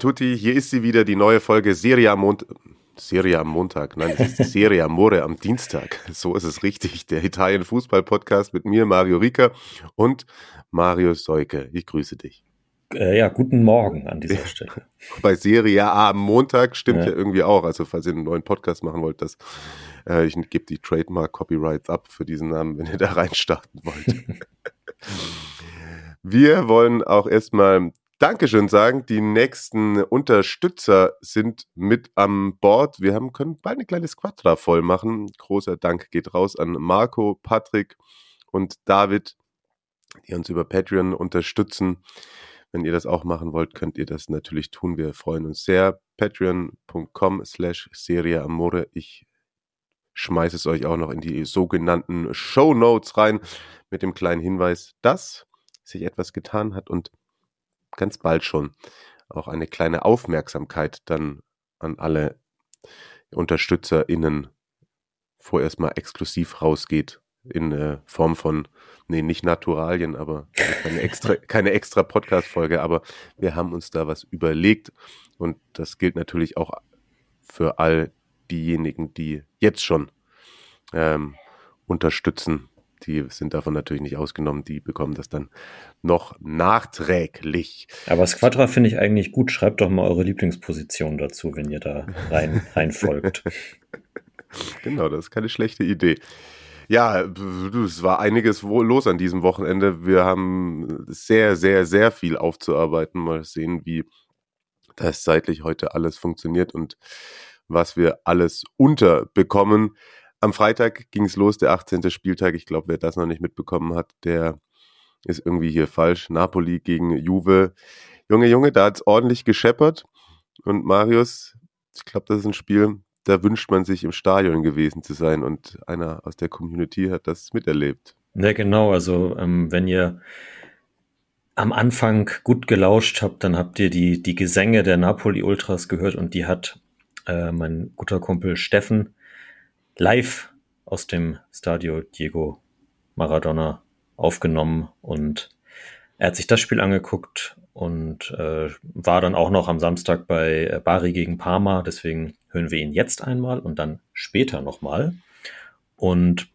tutti, hier ist sie wieder, die neue Folge Serie am Montag. Serie am Montag, nein, es ist Serie Amore am Dienstag. So ist es richtig. Der Italien-Fußball-Podcast mit mir, Mario Rica und Mario Seuke. Ich grüße dich. Äh, ja, guten Morgen an dieser Stelle. Bei Serie A am Montag stimmt ja. ja. irgendwie auch. Also, falls ihr einen neuen Podcast machen wollt, das, äh, ich gebe die Trademark-Copyrights ab für diesen Namen, wenn ihr da reinstarten wollt. Wir wollen auch erstmal Dankeschön sagen. Die nächsten Unterstützer sind mit am Bord. Wir haben, können bald eine kleine Squadra voll machen. Großer Dank geht raus an Marco, Patrick und David, die uns über Patreon unterstützen. Wenn ihr das auch machen wollt, könnt ihr das natürlich tun. Wir freuen uns sehr. Patreon.com slash Serie Amore. Ich schmeiße es euch auch noch in die sogenannten Show Notes rein mit dem kleinen Hinweis, dass sich etwas getan hat und ganz bald schon auch eine kleine Aufmerksamkeit dann an alle UnterstützerInnen vorerst mal exklusiv rausgeht in äh, Form von, nee, nicht Naturalien, aber keine extra, keine extra Podcast-Folge, aber wir haben uns da was überlegt und das gilt natürlich auch für all diejenigen, die jetzt schon ähm, unterstützen die sind davon natürlich nicht ausgenommen, die bekommen das dann noch nachträglich. Aber Squadra finde ich eigentlich gut. Schreibt doch mal eure Lieblingsposition dazu, wenn ihr da rein, rein folgt. genau, das ist keine schlechte Idee. Ja, es war einiges los an diesem Wochenende. Wir haben sehr, sehr, sehr viel aufzuarbeiten. Mal sehen, wie das seitlich heute alles funktioniert und was wir alles unterbekommen. Am Freitag ging es los, der 18. Spieltag. Ich glaube, wer das noch nicht mitbekommen hat, der ist irgendwie hier falsch. Napoli gegen Juve. Junge, Junge, da hat es ordentlich gescheppert. Und Marius, ich glaube, das ist ein Spiel, da wünscht man sich im Stadion gewesen zu sein. Und einer aus der Community hat das miterlebt. Ja, genau. Also, ähm, wenn ihr am Anfang gut gelauscht habt, dann habt ihr die, die Gesänge der Napoli-Ultras gehört und die hat äh, mein guter Kumpel Steffen live aus dem Stadio Diego Maradona aufgenommen und er hat sich das Spiel angeguckt und äh, war dann auch noch am Samstag bei äh, Bari gegen Parma. Deswegen hören wir ihn jetzt einmal und dann später nochmal. Und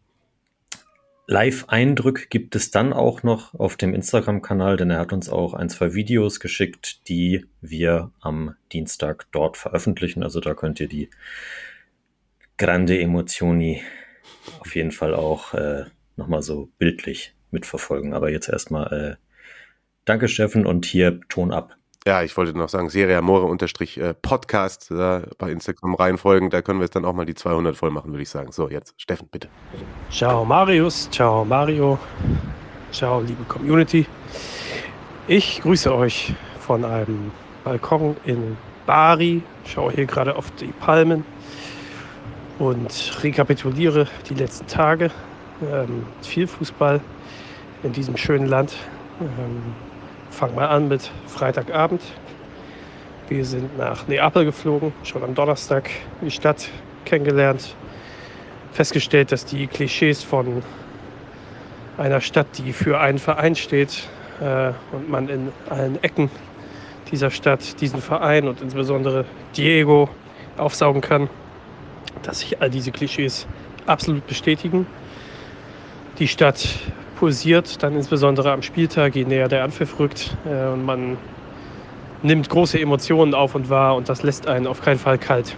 Live-Eindruck gibt es dann auch noch auf dem Instagram-Kanal, denn er hat uns auch ein, zwei Videos geschickt, die wir am Dienstag dort veröffentlichen. Also da könnt ihr die grande Emotioni auf jeden Fall auch äh, nochmal so bildlich mitverfolgen. Aber jetzt erstmal äh, danke Steffen und hier Ton ab. Ja, ich wollte noch sagen, Serie Amore unterstrich äh, Podcast äh, bei Instagram reinfolgen. Da können wir es dann auch mal die 200 voll machen, würde ich sagen. So, jetzt Steffen, bitte. Ciao Marius, ciao Mario, ciao liebe Community. Ich grüße euch von einem Balkon in Bari. Schaue hier gerade auf die Palmen und rekapituliere die letzten Tage. Ähm, viel Fußball in diesem schönen Land. Ähm, Fangen wir an mit Freitagabend. Wir sind nach Neapel geflogen, schon am Donnerstag die Stadt kennengelernt. Festgestellt, dass die Klischees von einer Stadt, die für einen Verein steht äh, und man in allen Ecken dieser Stadt diesen Verein und insbesondere Diego aufsaugen kann, dass sich all diese Klischees absolut bestätigen. Die Stadt pulsiert, dann insbesondere am Spieltag, je näher der Anpfiff rückt. Äh, und man nimmt große Emotionen auf und wahr und das lässt einen auf keinen Fall kalt.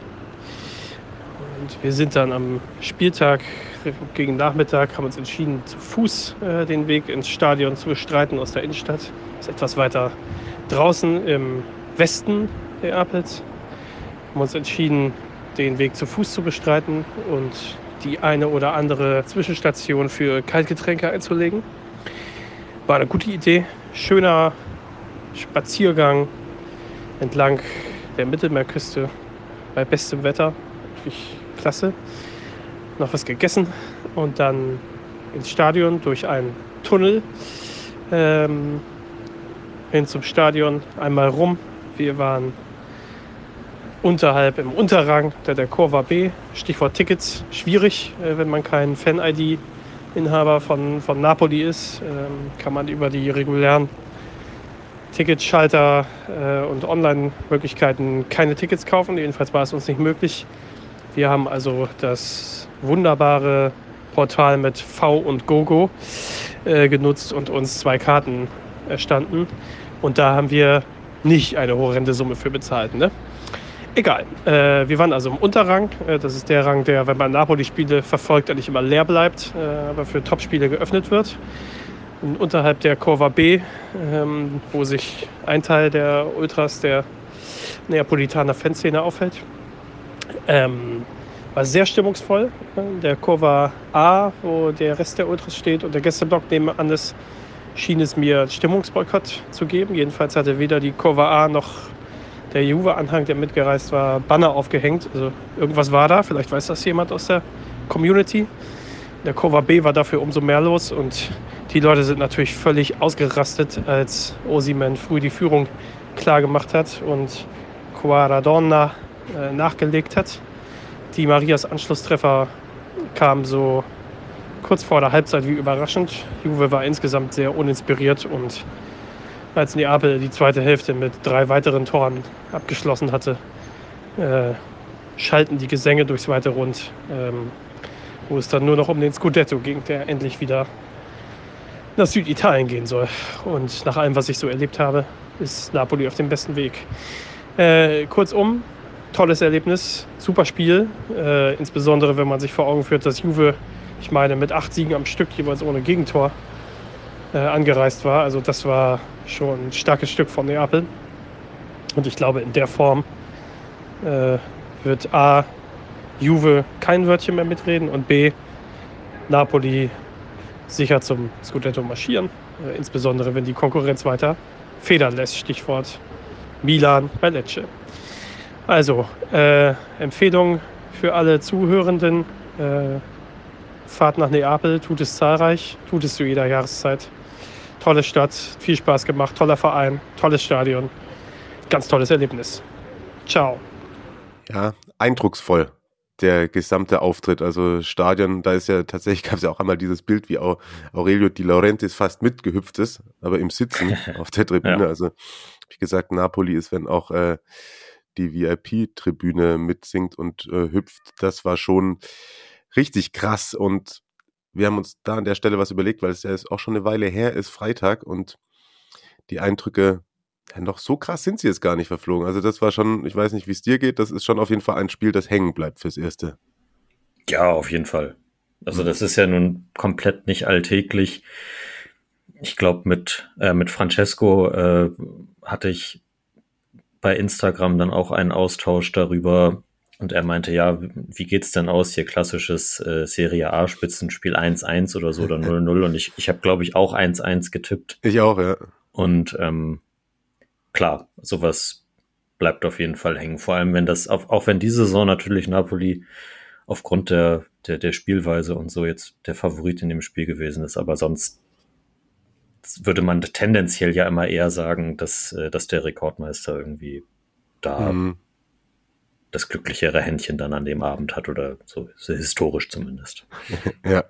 Und wir sind dann am Spieltag gegen Nachmittag, haben uns entschieden, zu Fuß äh, den Weg ins Stadion zu bestreiten aus der Innenstadt. Das ist etwas weiter draußen im Westen Neapels. Haben uns entschieden, den Weg zu Fuß zu bestreiten und die eine oder andere Zwischenstation für Kaltgetränke einzulegen. War eine gute Idee. Schöner Spaziergang entlang der Mittelmeerküste. bei bestem Wetter. Wirklich klasse. Noch was gegessen und dann ins Stadion durch einen Tunnel ähm, hin zum Stadion, einmal rum. Wir waren unterhalb im Unterrang der, der Kurva B. Stichwort Tickets, schwierig, äh, wenn man kein Fan-ID-Inhaber von, von Napoli ist, ähm, kann man über die regulären Ticketschalter äh, und Online-Möglichkeiten keine Tickets kaufen. Jedenfalls war es uns nicht möglich. Wir haben also das wunderbare Portal mit V und GoGo äh, genutzt und uns zwei Karten erstanden. Und da haben wir nicht eine horrende Summe für bezahlt. Ne? Egal. Äh, wir waren also im Unterrang. Äh, das ist der Rang, der, wenn man Napoli-Spiele verfolgt, eigentlich immer leer bleibt, äh, aber für Topspiele geöffnet wird. Und unterhalb der Kurva B, ähm, wo sich ein Teil der Ultras der Neapolitaner Fanszene aufhält. Ähm, war sehr stimmungsvoll. Der Kurva A, wo der Rest der Ultras steht und der Gästeblock nebenan ist, schien es mir Stimmungsboykott zu geben. Jedenfalls hatte weder die Kurva A noch der Juve-Anhang, der mitgereist war, Banner aufgehängt. Also irgendwas war da, vielleicht weiß das jemand aus der Community. Der Kurva B war dafür umso mehr los und die Leute sind natürlich völlig ausgerastet, als Osiman früh die Führung klar gemacht hat und Quaradonna äh, nachgelegt hat. Die Marias Anschlusstreffer kam so kurz vor der Halbzeit wie überraschend. Juve war insgesamt sehr uninspiriert und als Neapel die zweite Hälfte mit drei weiteren Toren abgeschlossen hatte, äh, schalten die Gesänge durchs weite Rund, ähm, wo es dann nur noch um den Scudetto ging, der endlich wieder nach Süditalien gehen soll. Und nach allem, was ich so erlebt habe, ist Napoli auf dem besten Weg. Äh, kurzum, tolles Erlebnis, super Spiel, äh, insbesondere wenn man sich vor Augen führt, dass Juve, ich meine, mit acht Siegen am Stück jeweils ohne Gegentor äh, angereist war. Also das war schon ein starkes Stück von Neapel. Und ich glaube, in der Form äh, wird A, Juve kein Wörtchen mehr mitreden und B, Napoli sicher zum Scudetto marschieren. Äh, insbesondere wenn die Konkurrenz weiter federn lässt. Stichwort Milan bei Lecce. Also, äh, Empfehlung für alle Zuhörenden. Äh, Fahrt nach Neapel, tut es zahlreich, tut es zu jeder Jahreszeit. Tolle Stadt, viel Spaß gemacht, toller Verein, tolles Stadion, ganz tolles Erlebnis. Ciao. Ja, eindrucksvoll der gesamte Auftritt. Also Stadion, da ist ja tatsächlich, gab es ja auch einmal dieses Bild, wie Aurelio Di Laurentiis fast mitgehüpft ist, aber im Sitzen auf der Tribüne. Ja. Also wie gesagt, Napoli ist, wenn auch äh, die VIP-Tribüne mitsingt und äh, hüpft, das war schon richtig krass. Und wir haben uns da an der Stelle was überlegt, weil es ja auch schon eine Weile her ist, Freitag, und die Eindrücke ja, noch so krass sind sie jetzt gar nicht verflogen. Also das war schon, ich weiß nicht, wie es dir geht, das ist schon auf jeden Fall ein Spiel, das hängen bleibt fürs Erste. Ja, auf jeden Fall. Also das ist ja nun komplett nicht alltäglich. Ich glaube, mit, äh, mit Francesco äh, hatte ich bei Instagram dann auch einen Austausch darüber, und er meinte, ja, wie geht's denn aus hier? Klassisches äh, Serie A Spitzenspiel 1-1 oder so oder 0-0. Und ich, ich habe, glaube ich, auch 1-1 getippt. Ich auch, ja. Und ähm, klar, sowas bleibt auf jeden Fall hängen. Vor allem, wenn das, auch, auch wenn diese Saison natürlich Napoli aufgrund der, der, der Spielweise und so jetzt der Favorit in dem Spiel gewesen ist. Aber sonst würde man tendenziell ja immer eher sagen, dass, äh, dass der Rekordmeister irgendwie da mhm. Das glücklichere Händchen dann an dem Abend hat oder so, so historisch zumindest. ja,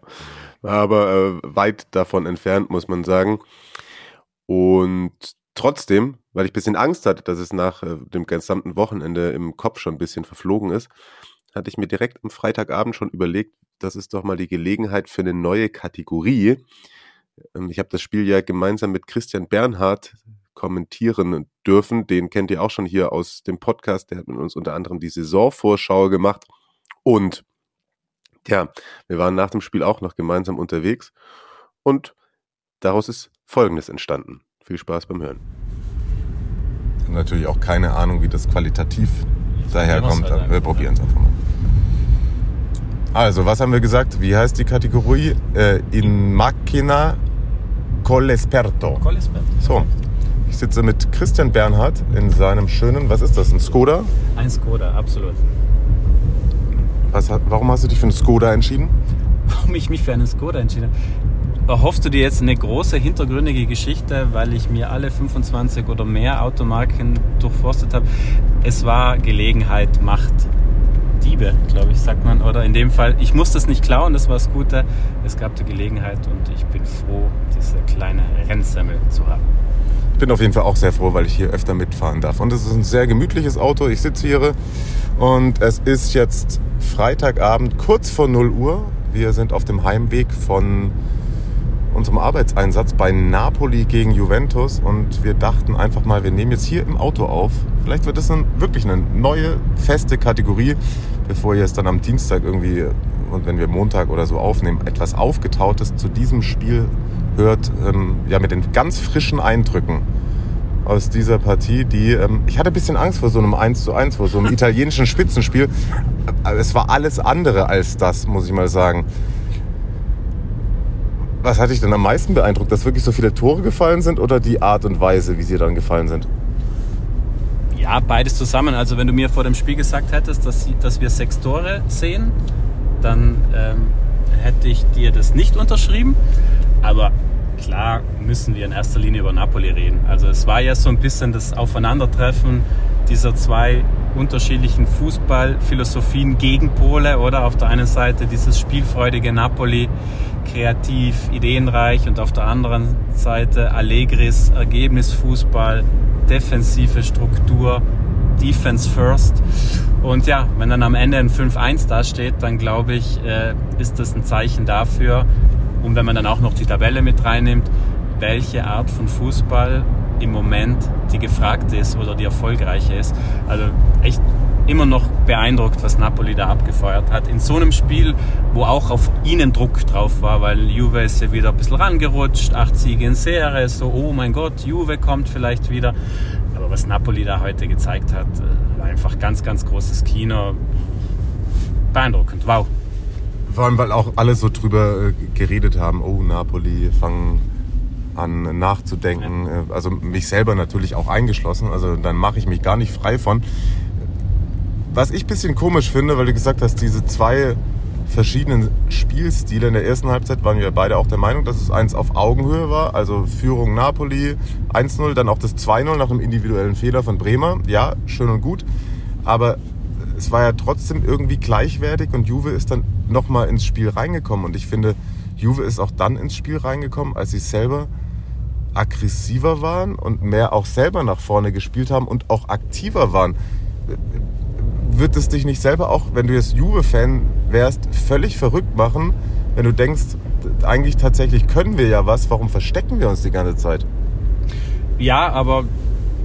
aber äh, weit davon entfernt, muss man sagen. Und trotzdem, weil ich ein bisschen Angst hatte, dass es nach äh, dem gesamten Wochenende im Kopf schon ein bisschen verflogen ist, hatte ich mir direkt am Freitagabend schon überlegt, das ist doch mal die Gelegenheit für eine neue Kategorie. Ähm, ich habe das Spiel ja gemeinsam mit Christian Bernhard kommentieren dürfen. Den kennt ihr auch schon hier aus dem Podcast. Der hat mit uns unter anderem die Saisonvorschau gemacht. Und ja, wir waren nach dem Spiel auch noch gemeinsam unterwegs. Und daraus ist Folgendes entstanden. Viel Spaß beim Hören. Ich habe natürlich auch keine Ahnung, wie das qualitativ daherkommt. Halt wir probieren es einfach mal. Also, was haben wir gesagt? Wie heißt die Kategorie? Äh, in Macchina Collesperto. Collesperto. So. Ich sitze mit Christian Bernhard in seinem schönen, was ist das, ein Skoda? Ein Skoda, absolut. Was, warum hast du dich für einen Skoda entschieden? Warum ich mich für einen Skoda entschieden habe? Erhoffst du dir jetzt eine große hintergründige Geschichte, weil ich mir alle 25 oder mehr Automarken durchforstet habe? Es war Gelegenheit, Macht. Diebe, glaube ich, sagt man. Oder in dem Fall, ich musste es nicht klauen, das war das Gute. Es gab die Gelegenheit und ich bin froh, diese kleine Rennsemmel zu haben bin auf jeden Fall auch sehr froh, weil ich hier öfter mitfahren darf. Und es ist ein sehr gemütliches Auto. Ich sitze hier und es ist jetzt Freitagabend, kurz vor 0 Uhr. Wir sind auf dem Heimweg von unserem Arbeitseinsatz bei Napoli gegen Juventus und wir dachten einfach mal, wir nehmen jetzt hier im Auto auf. Vielleicht wird das dann wirklich eine neue, feste Kategorie, bevor ihr es dann am Dienstag irgendwie und wenn wir Montag oder so aufnehmen, etwas Aufgetautes zu diesem Spiel hört, ähm, ja, mit den ganz frischen Eindrücken aus dieser Partie, die, ähm, ich hatte ein bisschen Angst vor so einem 1 zu 1, vor so einem italienischen Spitzenspiel. Es war alles andere als das, muss ich mal sagen. Was hat dich denn am meisten beeindruckt, dass wirklich so viele Tore gefallen sind oder die Art und Weise, wie sie dann gefallen sind? Ja, beides zusammen. Also wenn du mir vor dem Spiel gesagt hättest, dass, dass wir sechs Tore sehen, dann ähm, hätte ich dir das nicht unterschrieben. Aber klar müssen wir in erster Linie über Napoli reden. Also es war ja so ein bisschen das Aufeinandertreffen dieser zwei unterschiedlichen Fußballphilosophien Gegenpole oder auf der einen Seite dieses spielfreudige Napoli, kreativ, ideenreich und auf der anderen Seite Allegris Ergebnisfußball, defensive Struktur, Defense First. Und ja, wenn dann am Ende ein 5-1 dasteht, dann glaube ich, äh, ist das ein Zeichen dafür, und wenn man dann auch noch die Tabelle mit reinnimmt, welche Art von Fußball im Moment die gefragte ist oder die erfolgreiche ist. Also echt immer noch beeindruckt, was Napoli da abgefeuert hat. In so einem Spiel, wo auch auf ihnen Druck drauf war, weil Juve ist ja wieder ein bisschen rangerutscht, acht Siege in Serie, so, oh mein Gott, Juve kommt vielleicht wieder. Aber was Napoli da heute gezeigt hat, äh, war einfach ganz, ganz großes Kino. Beeindruckend, wow. Vor allem, weil auch alle so drüber äh, geredet haben, oh, Napoli fangen an nachzudenken. Ja. Äh, also mich selber natürlich auch eingeschlossen. Also dann mache ich mich gar nicht frei von. Was ich ein bisschen komisch finde, weil du gesagt hast, diese zwei verschiedenen Spielstile in der ersten Halbzeit waren wir beide auch der Meinung, dass es eins auf Augenhöhe war. Also Führung Napoli 1-0, dann auch das 2-0 nach einem individuellen Fehler von Bremer. Ja, schön und gut. Aber es war ja trotzdem irgendwie gleichwertig und Juve ist dann nochmal ins Spiel reingekommen. Und ich finde, Juve ist auch dann ins Spiel reingekommen, als sie selber aggressiver waren und mehr auch selber nach vorne gespielt haben und auch aktiver waren. Wird es dich nicht selber auch, wenn du jetzt Juve-Fan wärst, völlig verrückt machen, wenn du denkst, eigentlich tatsächlich können wir ja was, warum verstecken wir uns die ganze Zeit? Ja, aber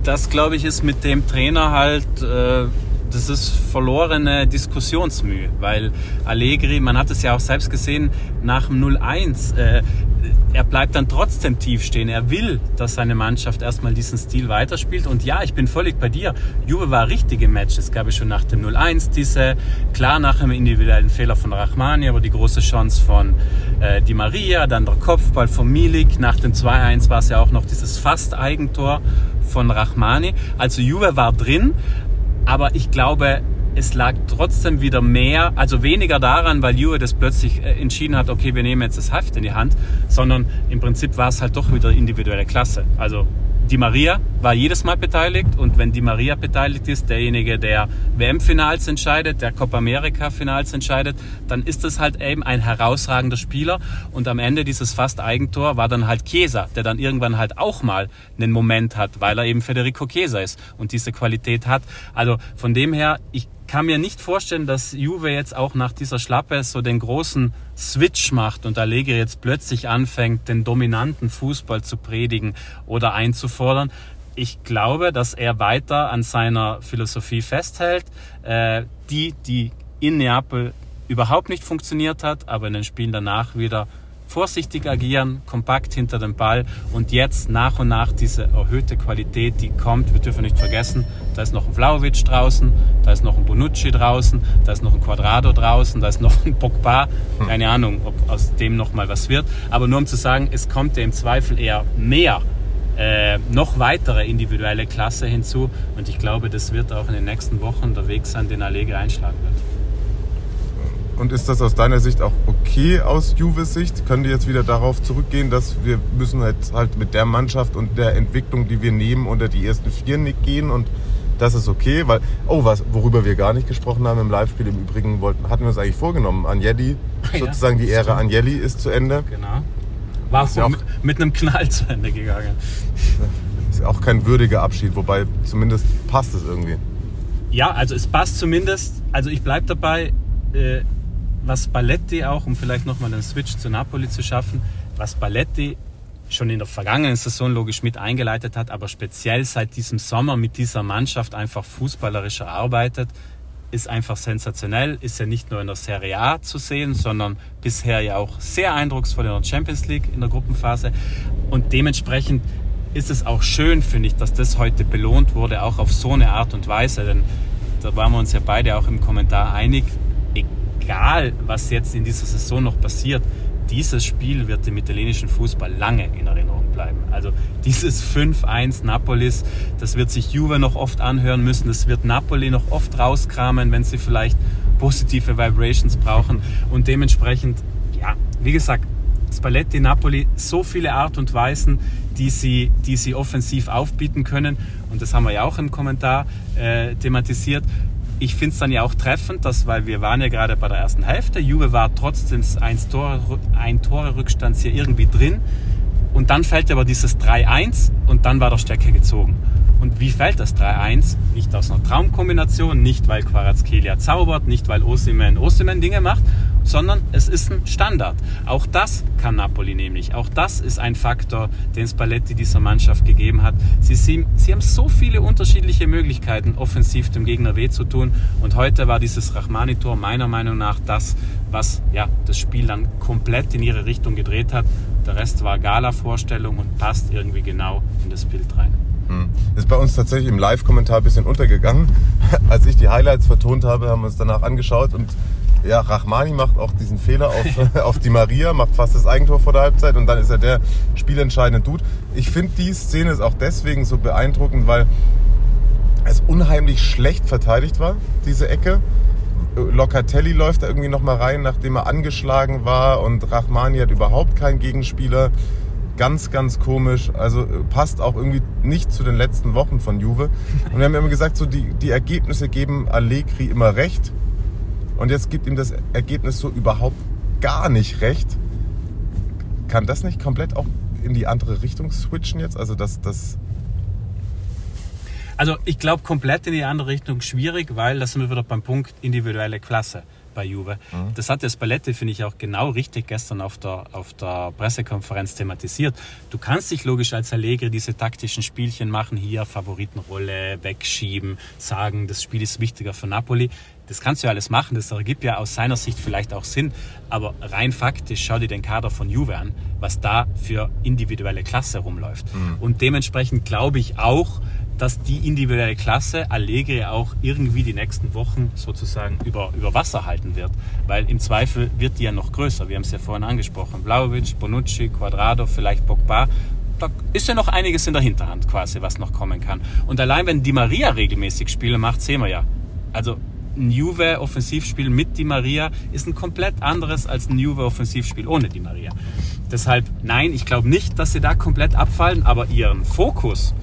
das glaube ich ist mit dem Trainer halt äh, das ist verlorene Diskussionsmühe, weil Allegri, man hat es ja auch selbst gesehen, nach dem 0-1, äh, er bleibt dann trotzdem tief stehen. Er will, dass seine Mannschaft erstmal diesen Stil weiterspielt. Und ja, ich bin völlig bei dir. Juve war richtig im Match. Es gab ja schon nach dem 0-1 diese, klar nach einem individuellen Fehler von Rachmani, aber die große Chance von äh, Di Maria, dann der Kopfball von Milik. Nach dem 2-1 war es ja auch noch dieses fast Eigentor von Rachmani. Also Juve war drin, aber ich glaube, es lag trotzdem wieder mehr, also weniger daran, weil Juve das plötzlich äh, entschieden hat, okay, wir nehmen jetzt das Heft in die Hand, sondern im Prinzip war es halt doch wieder individuelle Klasse. Also die Maria war jedes Mal beteiligt und wenn die Maria beteiligt ist, derjenige, der WM-Finals entscheidet, der Copa America-Finals entscheidet, dann ist das halt eben ein herausragender Spieler und am Ende dieses fast Eigentor war dann halt Chiesa, der dann irgendwann halt auch mal einen Moment hat, weil er eben Federico Chiesa ist und diese Qualität hat. Also von dem her, ich kann mir nicht vorstellen, dass Juve jetzt auch nach dieser Schlappe so den großen Switch macht und Allegri jetzt plötzlich anfängt, den dominanten Fußball zu predigen oder einzufordern. Ich glaube, dass er weiter an seiner Philosophie festhält, äh, die, die in Neapel überhaupt nicht funktioniert hat, aber in den Spielen danach wieder vorsichtig agieren, kompakt hinter dem Ball und jetzt nach und nach diese erhöhte Qualität, die kommt. Wir dürfen nicht vergessen, da ist noch ein Vlaovic draußen, da ist noch ein Bonucci draußen, da ist noch ein Quadrado draußen, da ist noch ein Pogba. Hm. Keine Ahnung, ob aus dem noch mal was wird. Aber nur um zu sagen, es kommt ja im Zweifel eher mehr äh, noch weitere individuelle Klasse hinzu. Und ich glaube, das wird auch in den nächsten Wochen der Weg sein, den Allegri einschlagen wird. Und ist das aus deiner Sicht auch okay aus Juves Sicht? Können die jetzt wieder darauf zurückgehen, dass wir müssen jetzt halt mit der Mannschaft und der Entwicklung, die wir nehmen, unter die ersten vier nicht gehen und das ist okay, weil, oh, was, worüber wir gar nicht gesprochen haben im Live-Spiel im Übrigen, wollten, hatten wir uns eigentlich vorgenommen. Agnelli, Ja, sozusagen die Ära Agnelli ist zu Ende. Genau. War Ist ja auch- mit, mit einem Knall zu Ende gegangen. Ist auch kein würdiger Abschied, wobei zumindest passt es irgendwie. Ja, also es passt zumindest, also ich bleibe dabei, äh, was Balletti auch, um vielleicht nochmal einen Switch zu Napoli zu schaffen, was Balletti schon in der vergangenen Saison logisch mit eingeleitet hat, aber speziell seit diesem Sommer mit dieser Mannschaft einfach fußballerisch erarbeitet, ist einfach sensationell. Ist ja nicht nur in der Serie A zu sehen, sondern bisher ja auch sehr eindrucksvoll in der Champions League in der Gruppenphase. Und dementsprechend ist es auch schön, finde ich, dass das heute belohnt wurde, auch auf so eine Art und Weise. Denn da waren wir uns ja beide auch im Kommentar einig, egal was jetzt in dieser Saison noch passiert, dieses Spiel wird dem italienischen Fußball lange in Erinnerung bleiben. Also dieses 5-1 Napolis, das wird sich Juve noch oft anhören müssen, das wird Napoli noch oft rauskramen, wenn sie vielleicht positive Vibrations brauchen. Und dementsprechend, ja, wie gesagt, Spalletti, Napoli, so viele Art und Weisen, die sie, die sie offensiv aufbieten können. Und das haben wir ja auch im Kommentar äh, thematisiert. Ich finde es dann ja auch treffend, dass, weil wir waren ja gerade bei der ersten Hälfte, Juve war trotzdem ein Tore, ein Tore Rückstand hier irgendwie drin. Und dann fällt aber dieses 3-1 und dann war der Stecker gezogen. Und wie fällt das 3-1? Nicht aus einer Traumkombination, nicht weil Quarazkelia zaubert, nicht weil Osimhen Osimhen Dinge macht, sondern es ist ein Standard. Auch das kann Napoli nämlich. Auch das ist ein Faktor, den Spalletti dieser Mannschaft gegeben hat. Sie, sie, sie haben so viele unterschiedliche Möglichkeiten, offensiv dem Gegner weh zu tun. Und heute war dieses Rachmani-Tor meiner Meinung nach das, was ja, das Spiel dann komplett in ihre Richtung gedreht hat. Der Rest war Gala-Vorstellung und passt irgendwie genau in das Bild rein. Ist bei uns tatsächlich im Live-Kommentar ein bisschen untergegangen. Als ich die Highlights vertont habe, haben wir uns danach angeschaut und ja, Rachmani macht auch diesen Fehler auf, auf die Maria, macht fast das Eigentor vor der Halbzeit und dann ist er der spielentscheidende Dude. Ich finde die Szene ist auch deswegen so beeindruckend, weil es unheimlich schlecht verteidigt war, diese Ecke. Locatelli läuft da irgendwie nochmal rein, nachdem er angeschlagen war und Rachmani hat überhaupt keinen Gegenspieler. Ganz, ganz komisch. Also äh, passt auch irgendwie nicht zu den letzten Wochen von Juve. Und wir haben immer gesagt, so die, die Ergebnisse geben Allegri immer recht. Und jetzt gibt ihm das Ergebnis so überhaupt gar nicht recht. Kann das nicht komplett auch in die andere Richtung switchen jetzt? Also das, das Also ich glaube komplett in die andere Richtung schwierig, weil das sind wir wieder beim Punkt individuelle Klasse bei Juve. Das hat der Spalletti, finde ich, auch genau richtig gestern auf der, auf der Pressekonferenz thematisiert. Du kannst dich logisch als Allegri diese taktischen Spielchen machen, hier Favoritenrolle wegschieben, sagen, das Spiel ist wichtiger für Napoli. Das kannst du ja alles machen, das ergibt ja aus seiner Sicht vielleicht auch Sinn, aber rein faktisch schau dir den Kader von Juve an, was da für individuelle Klasse rumläuft. Und dementsprechend glaube ich auch, dass die individuelle Klasse Allegri auch irgendwie die nächsten Wochen sozusagen über, über Wasser halten wird. Weil im Zweifel wird die ja noch größer. Wir haben es ja vorhin angesprochen. Vlaovic, Bonucci, Quadrado, vielleicht Pogba. Da ist ja noch einiges in der Hinterhand quasi, was noch kommen kann. Und allein wenn Di Maria regelmäßig Spiele macht, sehen wir ja. Also ein Juve-Offensivspiel mit Di Maria ist ein komplett anderes als ein Juve-Offensivspiel ohne Di Maria. Deshalb, nein, ich glaube nicht, dass sie da komplett abfallen, aber ihren Fokus,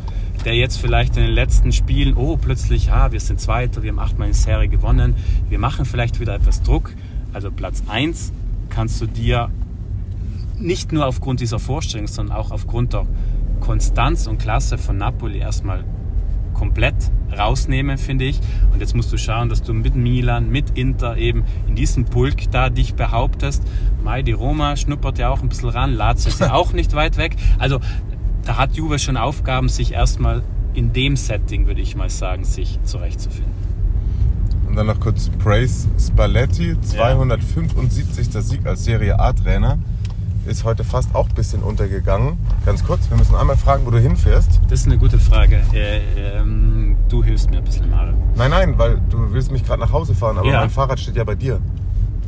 der jetzt vielleicht in den letzten Spielen, oh, plötzlich, ah, wir sind Zweiter, wir haben achtmal in Serie gewonnen, wir machen vielleicht wieder etwas Druck. Also Platz 1 kannst du dir nicht nur aufgrund dieser Vorstellung, sondern auch aufgrund der Konstanz und Klasse von Napoli erstmal komplett rausnehmen, finde ich. Und jetzt musst du schauen, dass du mit Milan, mit Inter eben in diesem Pulk da dich behauptest. Mai, die Roma schnuppert ja auch ein bisschen ran, Lazio ist ja auch nicht weit weg. Also da hat Juve schon Aufgaben, sich erstmal in dem Setting, würde ich mal sagen, sich zurechtzufinden. Und dann noch kurz Praise Spalletti, 275. Sieg als Serie A-Trainer. Ist heute fast auch ein bisschen untergegangen. Ganz kurz, wir müssen einmal fragen, wo du hinfährst. Das ist eine gute Frage. Äh, ähm, du hilfst mir ein bisschen, Mario. Nein, nein, weil du willst mich gerade nach Hause fahren, aber Ja. mein Fahrrad steht ja bei dir.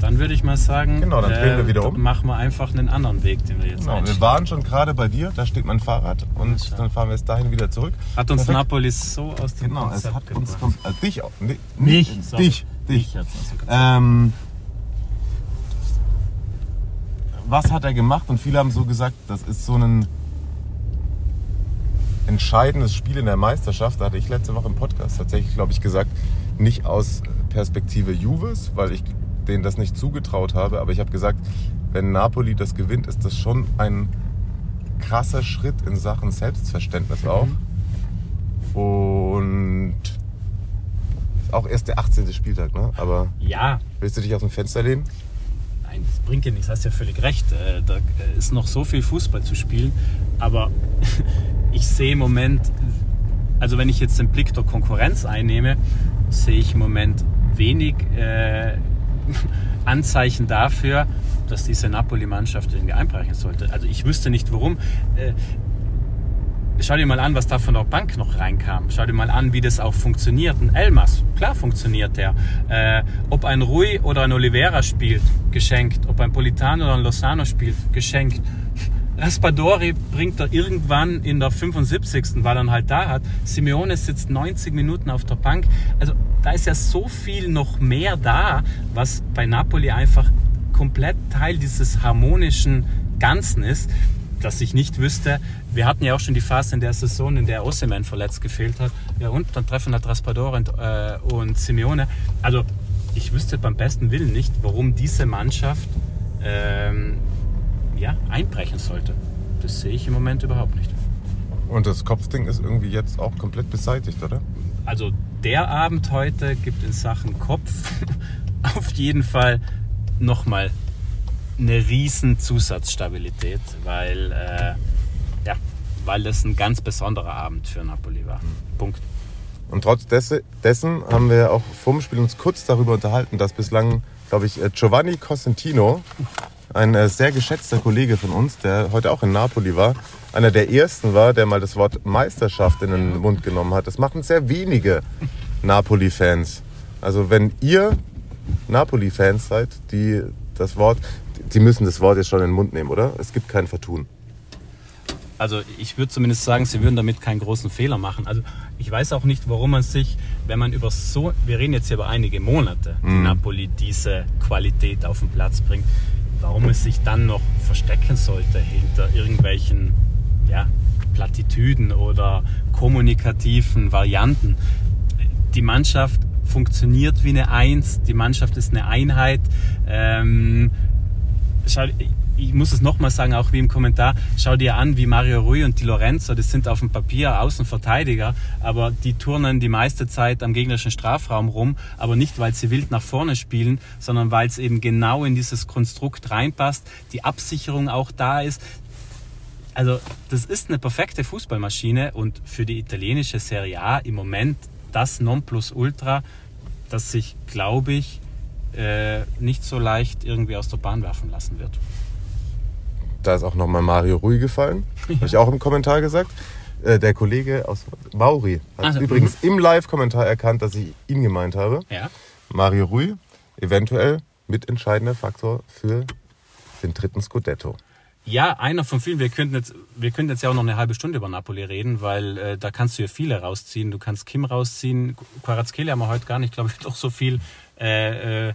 Dann würde ich mal sagen, Genau, dann drehen wir wieder um. machen wir einfach einen anderen Weg, den wir jetzt Genau, wir waren schon gerade bei dir, da steht mein Fahrrad und klar. dann fahren wir jetzt dahin wieder zurück. Hat uns Perfekt. Napoli so aus dem Genau, es Konzept hat uns gebracht. kom- äh, dich auch. Nee, nicht- sorry. dich, dich. Hat's also gezeigt. Ähm, was hat er gemacht? Und viele haben so gesagt, das ist so ein entscheidendes Spiel in der Meisterschaft. Da hatte ich letzte Woche im Podcast tatsächlich, glaube ich, gesagt, nicht aus Perspektive Juves, weil ich denen das nicht zugetraut habe, aber ich habe gesagt, wenn Napoli das gewinnt, ist das schon ein krasser Schritt in Sachen Selbstverständnis auch. Und auch erst der 18. Spieltag, ne? Aber Ja, willst du dich aus dem Fenster lehnen? Nein, das bringt dir nichts, hast ja völlig recht. Äh, Da ist noch so viel Fußball zu spielen, aber ich sehe im Moment, also wenn ich jetzt den Blick der Konkurrenz einnehme, sehe ich im Moment wenig äh, Anzeichen dafür, dass diese Napoli-Mannschaft irgendwie einbrechen sollte. Also ich wüsste nicht warum. Äh, Schau dir mal an, was da von der Bank noch reinkam. Schau dir mal an, wie das auch funktioniert. Ein Elmas, klar funktioniert der. Äh, ob ein Rui oder ein Oliveira spielt, geschenkt. Ob ein Politano oder ein Lozano spielt, geschenkt. Raspadori bringt er irgendwann in der 75. weil er ihn halt da hat. Simeone sitzt 90 Minuten auf der Bank. Also da ist ja so viel noch mehr da, was bei Napoli einfach komplett Teil dieses harmonischen Ganzen ist, dass ich nicht wüsste. Wir hatten ja auch schon die Phase in der Saison, in der Osimhen verletzt gefehlt hat. Ja und dann treffen halt Raspadori und, äh, und Simeone. Also ich wüsste beim besten Willen nicht, warum diese Mannschaft ähm, ja, einbrechen sollte. Das sehe ich im Moment überhaupt nicht. Und das Kopfding ist irgendwie jetzt auch komplett beseitigt, oder? Also der Abend heute gibt in Sachen Kopf auf jeden Fall nochmal eine riesen Zusatzstabilität, weil, äh, ja, weil das ein ganz besonderer Abend für Napoli war. Punkt. Und trotz desse- dessen haben wir auch vorm Spiel uns kurz darüber unterhalten, dass bislang, glaube ich, äh, Giovanni Cosentino, ein äh, sehr geschätzter Kollege von uns, der heute auch in Napoli war, einer der ersten war, der mal das Wort Meisterschaft in den Mund genommen hat. Das machen sehr wenige Napoli-Fans. Also wenn ihr Napoli-Fans seid, die das Wort, die müssen das Wort jetzt schon in den Mund nehmen, oder? Es gibt kein Vertun. Also ich würde zumindest sagen, sie würden damit keinen großen Fehler machen. Also ich weiß auch nicht, warum man sich, wenn man über so, wir reden jetzt hier über einige Monate, die Napoli diese Qualität auf den Platz bringt, warum es sich dann noch verstecken sollte hinter irgendwelchen ja, Plattitüden oder kommunikativen Varianten. Die Mannschaft funktioniert wie eine Eins, die Mannschaft ist eine Einheit. Ähm, schau, ich muss es nochmal sagen, auch wie im Kommentar, schau dir an, wie Mario Rui und Di Lorenzo, das sind auf dem Papier Außenverteidiger, aber die turnen die meiste Zeit am gegnerischen Strafraum rum, aber nicht, weil sie wild nach vorne spielen, sondern weil es eben genau in dieses Konstrukt reinpasst, die Absicherung auch da ist. Also das ist eine perfekte Fußballmaschine und für die italienische Serie A im Moment das Nonplusultra, das sich, glaube ich, äh, nicht so leicht irgendwie aus der Bahn werfen lassen wird. Da ist auch nochmal Mario Rui gefallen. Habe ich auch im Kommentar gesagt. Äh, Der Kollege aus Mauri hat Also, übrigens im Live-Kommentar erkannt, dass ich ihn gemeint habe. Ja. Mario Rui, eventuell mitentscheidender Faktor für den dritten Scudetto. Ja, einer von vielen. Wir könnten jetzt, wir könnten jetzt ja auch noch eine halbe Stunde über Napoli reden, weil äh, da kannst du ja viele rausziehen. Du kannst Kim rausziehen. Quarazkelia haben wir heute gar nicht, glaube ich, doch so viel äh, äh,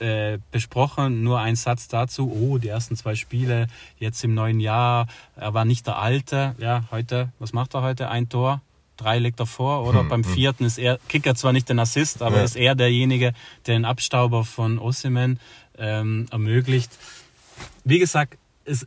äh, besprochen. Nur ein Satz dazu. Oh, die ersten zwei Spiele jetzt im neuen Jahr. Er war nicht der Alte. Ja, heute, was macht er heute? Ein Tor. Drei legt er vor, oder? Beim vierten ist er, Kicker zwar nicht den Assist, aber Ja. ist er derjenige, der den Abstauber von Osimhen ähm, ermöglicht. Wie gesagt, es,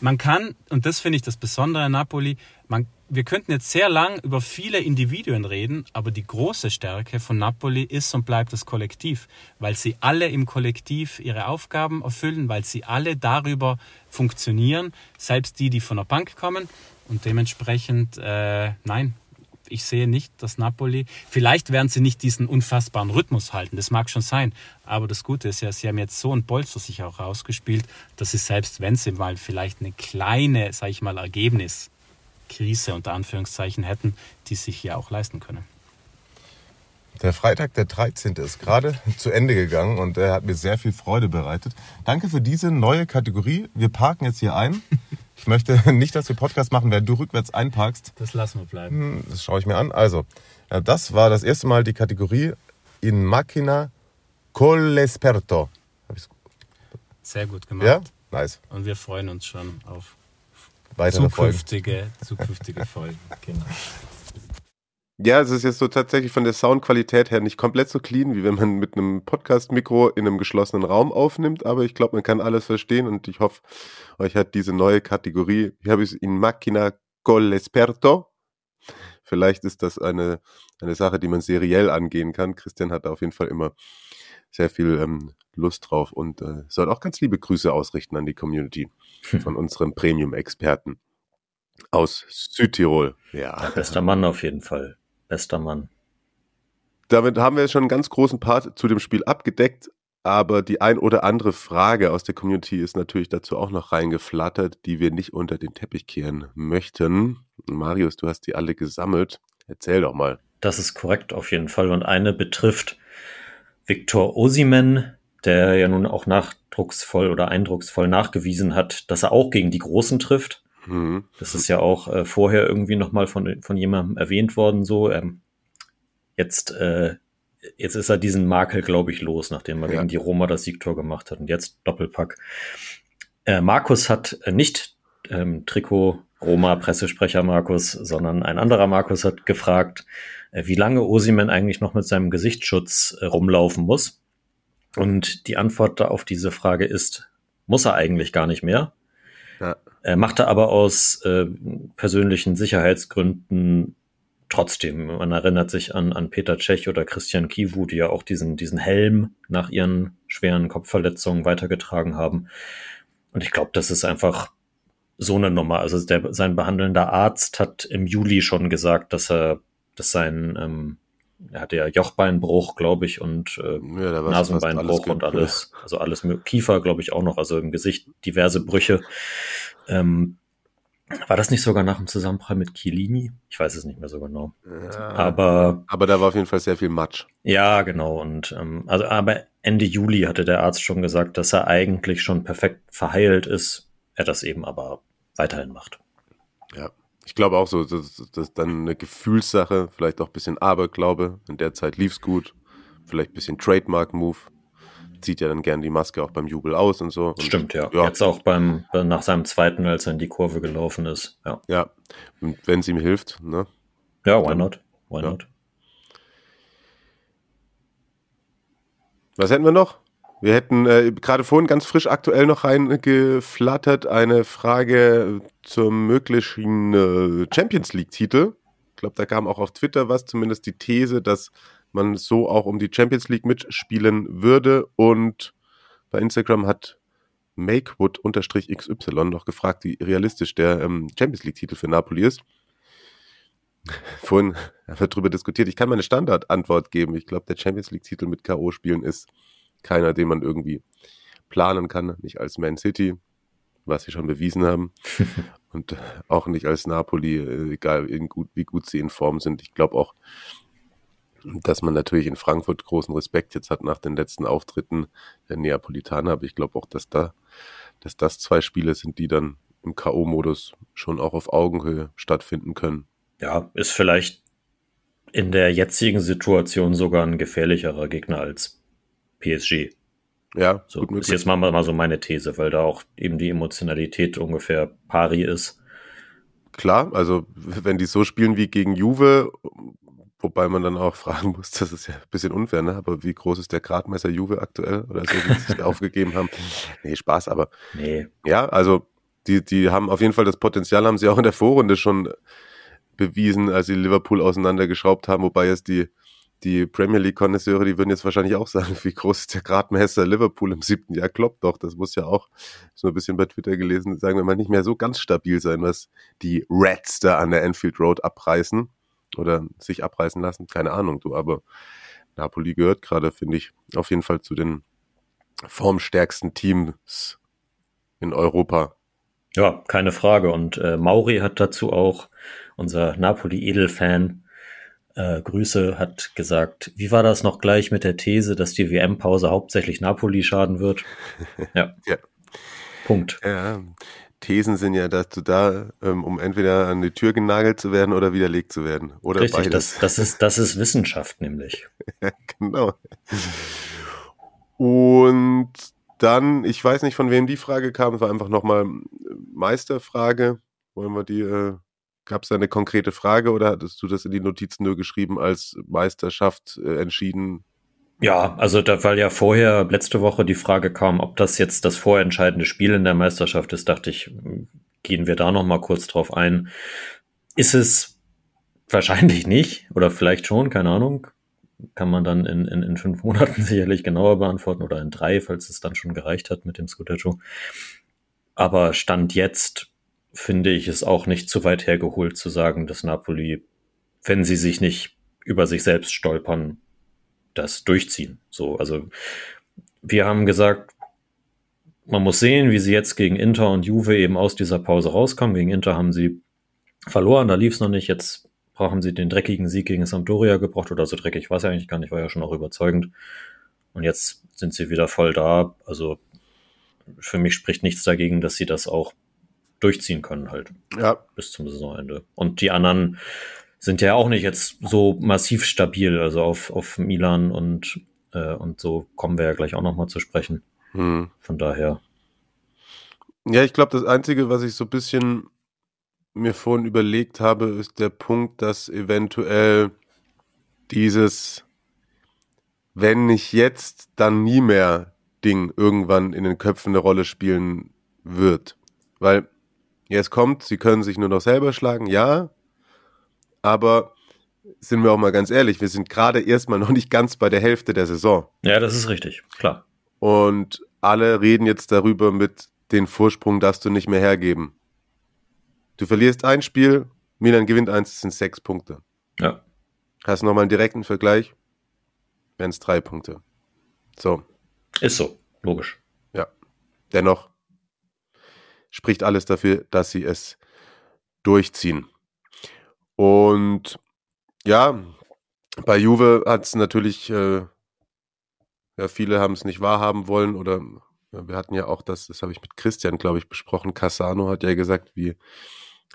man kann, und das finde ich das Besondere an Napoli, man, wir könnten jetzt sehr lang über viele Individuen reden, aber die große Stärke von Napoli ist und bleibt das Kollektiv, weil sie alle im Kollektiv ihre Aufgaben erfüllen, weil sie alle darüber funktionieren, selbst die, die von der Bank kommen. Und dementsprechend, äh, nein, ich sehe nicht, dass Napoli, vielleicht werden sie nicht diesen unfassbaren Rhythmus halten, das mag schon sein, aber das Gute ist ja, sie haben jetzt so ein Polster sich auch rausgespielt, dass sie selbst, wenn sie mal vielleicht eine kleine, sag ich mal, Ergebniskrise unter Anführungszeichen hätten, die sich hier auch leisten können. Der Freitag, der 13. ist gerade zu Ende gegangen und er hat mir sehr viel Freude bereitet. Danke für diese neue Kategorie. Wir parken jetzt hier ein. Ich möchte nicht, dass wir Podcast machen, während du rückwärts einparkst. Das lassen wir bleiben. Hm, Das schaue ich mir an. Also, ja, das war das erste Mal die Kategorie in Macchina con l'esperto. Hab ich's- Sehr gut gemacht. Ja? Nice. Und wir freuen uns schon auf Weitere Folgen. zukünftige, zukünftige Folgen. Genau. Ja, es ist jetzt so tatsächlich von der Soundqualität her nicht komplett so clean, wie wenn man mit einem Podcast-Mikro in einem geschlossenen Raum aufnimmt, aber ich glaube, man kann alles verstehen und ich hoffe, euch hat diese neue Kategorie, wie habe ich es, in Macchina con l'esperto. Vielleicht ist das eine, eine Sache, die man seriell angehen kann. Christian hat da auf jeden Fall immer sehr viel ähm, Lust drauf und äh, soll auch ganz liebe Grüße ausrichten an die Community von unserem Premium-Experten aus Südtirol. Ja. Bester Mann auf jeden Fall. Bester Mann. damit haben wir schon einen ganz großen Part zu dem Spiel abgedeckt, aber die ein oder andere Frage aus der Community ist natürlich dazu auch noch reingeflattert, die wir nicht unter den Teppich kehren möchten. Marius, du hast die alle gesammelt. Erzähl doch mal. Das ist korrekt auf jeden Fall. Und eine betrifft Viktor Osimen, der ja nun auch nachdrucksvoll oder eindrucksvoll nachgewiesen hat, dass er auch gegen die Großen trifft. Mhm. Das ist ja auch äh, vorher irgendwie nochmal von, von jemandem erwähnt worden, so. Ähm, jetzt, äh, jetzt ist er diesen Makel, glaube ich, los, nachdem er Ja. gegen die Roma das Siegtor gemacht hat und jetzt Doppelpack. Äh, Markus hat äh, nicht ähm, Trikot Roma Pressesprecher Markus, sondern ein anderer Markus hat gefragt, äh, wie lange Osimen eigentlich noch mit seinem Gesichtsschutz äh, rumlaufen muss. Und die Antwort auf diese Frage ist, muss er eigentlich gar nicht mehr. Ja. Er machte aber aus äh, persönlichen Sicherheitsgründen trotzdem. Man erinnert sich an, an Peter Cech oder Christian Kivu, die ja auch diesen, diesen Helm nach ihren schweren Kopfverletzungen weitergetragen haben. Und ich glaube, das ist einfach so eine Nummer. Also der, sein behandelnder Arzt hat im Juli schon gesagt, dass er, dass sein, ähm, er hatte ja Jochbeinbruch, glaube ich, und äh, Ja, Nasenbeinbruch gut. und alles, also alles mö- Kiefer, glaube ich, auch noch, also im Gesicht diverse Brüche. Ähm, war das nicht sogar nach dem Zusammenprall mit Chiellini? Ich weiß es nicht mehr so genau. Ja. Aber Aber da war auf jeden Fall sehr viel Matsch. ja, genau. Und ähm, also aber Ende Juli hatte der Arzt schon gesagt, dass er eigentlich schon perfekt verheilt ist. Er das eben aber weiterhin macht. Ja. Ich glaube auch so, das, das ist dann eine Gefühlssache, vielleicht auch ein bisschen Aberglaube. In der Zeit lief's gut. Vielleicht ein bisschen Trademark-Move. Zieht ja dann gern die Maske auch beim Jubel aus und so. Und Stimmt, ja. Ja, Jetzt auch beim nach seinem zweiten, als er in die Kurve gelaufen ist. Ja, ja. Und wenn es ihm hilft, ne? ja why not? Why Ja. not? Was hätten wir noch? Wir hätten äh, gerade vorhin ganz frisch aktuell noch reingeflattert eine Frage zum möglichen äh, Champions League-Titel. Ich glaube, da kam auch auf Twitter was, zumindest die These, dass man so auch um die Champions League mitspielen würde. Und bei Instagram hat Makewood-XY noch gefragt, wie realistisch der ähm, Champions League-Titel für Napoli ist. Vorhin haben wir darüber diskutiert. Ich kann meine Standardantwort geben. Ich glaube, der Champions League-Titel mit K.O.-Spielen ist keiner, den man irgendwie planen kann. Nicht als Man City, was sie schon bewiesen haben. Und auch nicht als Napoli, äh, egal gut, wie gut sie in Form sind. Ich glaube auch, dass man natürlich in Frankfurt großen Respekt jetzt hat nach den letzten Auftritten der Neapolitaner. Aber ich glaube auch, dass da, dass das zwei Spiele sind, die dann im K.O.-Modus schon auch auf Augenhöhe stattfinden können. Ja, ist vielleicht in der jetzigen Situation sogar ein gefährlicherer Gegner als PSG. Ja, So gut ist möglich. jetzt mal, mal so meine These, weil da auch eben die Emotionalität ungefähr pari ist. Klar, also wenn die so spielen wie gegen Juve, wobei man dann auch fragen muss, das ist ja ein bisschen unfair, ne? aber wie groß ist der Gradmesser Juve aktuell oder so, wie sie sich aufgegeben haben? Nee, Spaß, aber Nee, ja, also die, die haben auf jeden Fall das Potenzial, haben sie auch in der Vorrunde schon bewiesen, als sie Liverpool auseinandergeschraubt haben, wobei jetzt die, die Premier League-Konnoisseure, die würden jetzt wahrscheinlich auch sagen, wie groß ist der Gradmesser Liverpool im siebten Jahr? Kloppt doch, das muss ja auch, so ein bisschen bei Twitter gelesen, sagen wir mal, nicht mehr so ganz stabil sein, was die Reds da an der Anfield Road abreißen oder sich abreißen lassen. Keine Ahnung, du, aber Napoli gehört gerade, finde ich, auf jeden Fall zu den formstärksten Teams in Europa. ja, keine Frage. Und äh, Mauri hat dazu auch, unser Napoli-Edelfan, äh, Grüße, hat gesagt, wie war das noch gleich mit der These, dass die WM-Pause hauptsächlich Napoli schaden wird? Ja. Ja. Punkt. Ja, Thesen sind ja dazu da, ähm, um entweder an die Tür genagelt zu werden oder widerlegt zu werden. Oder Richtig, beides. das, das, ist, das ist Wissenschaft nämlich. genau. Und dann, ich weiß nicht, von wem die Frage kam, es war einfach nochmal Meisterfrage. Wollen wir die, äh, gab es da eine konkrete Frage oder hattest du das in die Notizen nur geschrieben als Meisterschaft äh, entschieden? Ja, also da, weil ja vorher letzte Woche die Frage kam, ob das jetzt das vorentscheidende Spiel in der Meisterschaft ist, dachte ich, gehen wir da noch mal kurz drauf ein. Ist es wahrscheinlich nicht oder vielleicht schon, keine Ahnung. Kann man dann in, in, in fünf Monaten sicherlich genauer beantworten oder in drei, falls es dann schon gereicht hat mit dem Scudetto. Aber Stand jetzt finde ich es auch nicht zu weit hergeholt zu sagen, dass Napoli, wenn sie sich nicht über sich selbst stolpern, das durchziehen. So, also wir haben gesagt, man muss sehen, wie sie jetzt gegen Inter und Juve eben aus dieser Pause rauskommen. Gegen Inter haben sie verloren, da lief es noch nicht. Jetzt brauchen sie den dreckigen Sieg gegen Sampdoria gebraucht oder so dreckig war es ja eigentlich gar nicht, war ja schon auch überzeugend. Und jetzt sind sie wieder voll da. Also für mich spricht nichts dagegen, dass sie das auch durchziehen können halt. Ja. Bis zum Saisonende. Und die anderen sind ja auch nicht jetzt so massiv stabil. Also auf, auf Milan und, äh, und so kommen wir ja gleich auch nochmal zu sprechen. Hm. Von daher. Ja, ich glaube, das Einzige, was ich so ein bisschen mir vorhin überlegt habe, ist der Punkt, dass eventuell dieses, wenn nicht jetzt, dann nie mehr Ding irgendwann in den Köpfen eine Rolle spielen wird. Weil jetzt kommt, sie können sich nur noch selber schlagen, ja, aber sind wir auch mal ganz ehrlich, wir sind gerade erstmal noch nicht ganz bei der Hälfte der Saison. Ja, das ist richtig, klar. Und alle reden jetzt darüber mit den Vorsprung darfst du nicht mehr hergeben. Du verlierst ein Spiel, Milan gewinnt eins, das sind sechs Punkte. Ja. Hast du nochmal einen direkten Vergleich, wären es drei Punkte. So. Ist so, logisch. Ja. Dennoch spricht alles dafür, dass sie es durchziehen. Und ja, bei Juve hat es natürlich, äh, ja, viele haben es nicht wahrhaben wollen oder ja, wir hatten ja auch das, das habe ich mit Christian, glaube ich, besprochen. Cassano hat ja gesagt, wie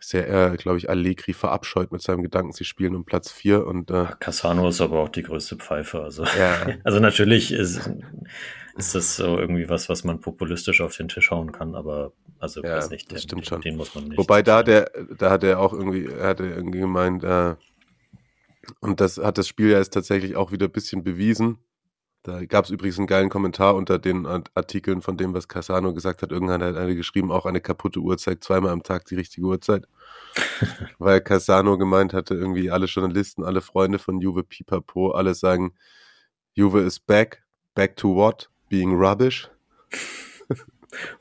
sehr er, glaube ich, Allegri verabscheut mit seinem Gedanken, sie spielen um Platz 4 und äh, Cassano ist aber auch die größte Pfeife. Also, ja. also natürlich ist, ist das so irgendwie was, was man populistisch auf den Tisch hauen kann, aber also ja, weiß nicht, den, stimmt schon. den muss man nicht. Wobei da der, da hat er auch irgendwie, er hatte irgendwie gemeint, äh, und das hat das Spiel ja jetzt tatsächlich auch wieder ein bisschen bewiesen. Da gab es übrigens einen geilen Kommentar unter den Artikeln von dem, was Casano gesagt hat. Irgendwann hat einer geschrieben, auch eine kaputte Uhr zeigt zweimal am Tag die richtige Uhrzeit. Weil Casano gemeint hatte, irgendwie alle Journalisten, alle Freunde von Juve Pipapo, alle sagen, Juve is back. Back to what? Being rubbish?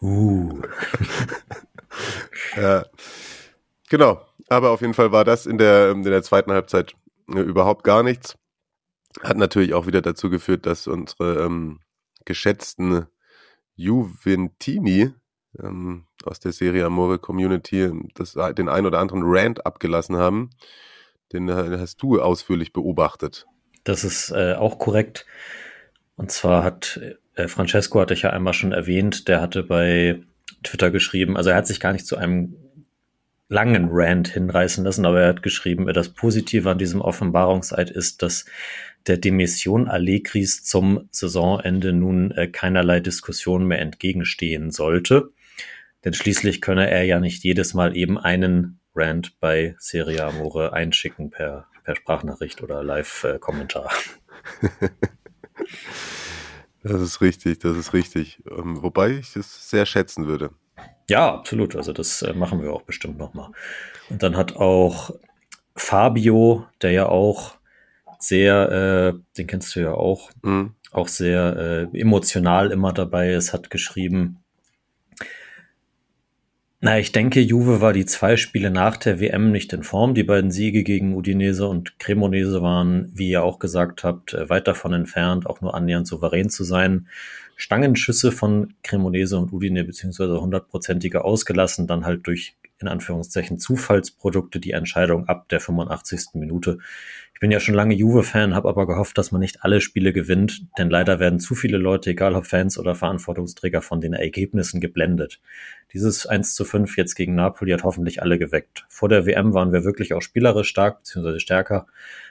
uh. ja. Genau. Aber auf jeden Fall war das in der, in der zweiten Halbzeit äh, überhaupt gar nichts. Hat natürlich auch wieder dazu geführt, dass unsere ähm, geschätzten Juventini ähm, aus der Serie Amore Community das, den ein oder anderen Rant abgelassen haben. Den äh, hast du ausführlich beobachtet. Das ist äh, auch korrekt. Und zwar hat äh, Francesco, hatte ich ja einmal schon erwähnt, der hatte bei Twitter geschrieben, also er hat sich gar nicht zu einem langen Rant hinreißen lassen, aber er hat geschrieben, das Positive an diesem Offenbarungseid ist, dass der Demission Allegris zum Saisonende nun äh, keinerlei Diskussion mehr entgegenstehen sollte. Denn schließlich könne er ja nicht jedes Mal eben einen Rant bei Serie Amore einschicken per, per Sprachnachricht oder Live-Kommentar. das ist richtig, das ist richtig. Ähm, wobei ich es sehr schätzen würde. Ja, absolut. Also das äh, machen wir auch bestimmt nochmal. Und dann hat auch Fabio, der ja auch sehr, äh, den kennst du ja auch, mhm. auch sehr äh, emotional immer dabei ist, hat geschrieben, na, ich denke, Juve war die zwei Spiele nach der WM nicht in Form. Die beiden Siege gegen Udinese und Cremonese waren, wie ihr auch gesagt habt, äh, weit davon entfernt, auch nur annähernd souverän zu sein. Stangenschüsse von Cremonese und Udine beziehungsweise hundertprozentige ausgelassen, dann halt durch in Anführungszeichen Zufallsprodukte die Entscheidung ab der 85. Minute. Ich bin ja schon lange Juve-Fan, habe aber gehofft, dass man nicht alle Spiele gewinnt, denn leider werden zu viele Leute, egal ob Fans oder Verantwortungsträger, von den Ergebnissen geblendet. Dieses 1 zu 5 jetzt gegen Napoli hat hoffentlich alle geweckt. Vor der WM waren wir wirklich auch spielerisch stark, beziehungsweise stärker.